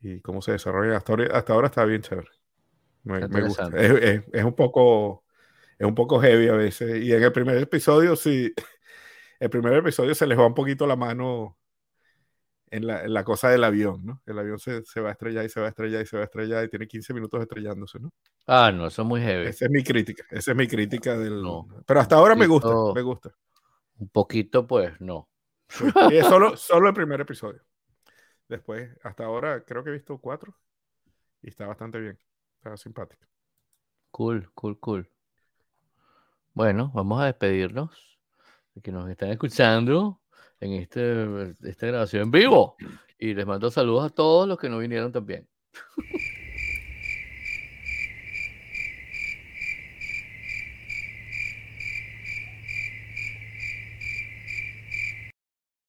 y cómo se desarrolla. Hasta ahora, hasta ahora está bien chévere. Me, gusta. Es, es, un poco, es un poco heavy a veces. Y en el primer episodio sí (laughs) el primer episodio se les va un poquito la mano en la, cosa del avión, ¿no? El avión se, va a estrellar y se va a estrellar y se va a estrellar y tiene 15 minutos estrellándose, ¿no? Ah, no, eso es muy heavy. Esa es mi crítica, esa es mi crítica del... Pero hasta ahora me gusta, me gusta. Un poquito, pues, no. Es solo, solo el primer episodio. Después, hasta ahora creo que he visto cuatro y está bastante bien, está simpático. Cool, cool, cool. Bueno, vamos a despedirnos de que nos están escuchando en este, esta grabación en vivo. Y les mando saludos a todos los que no vinieron también.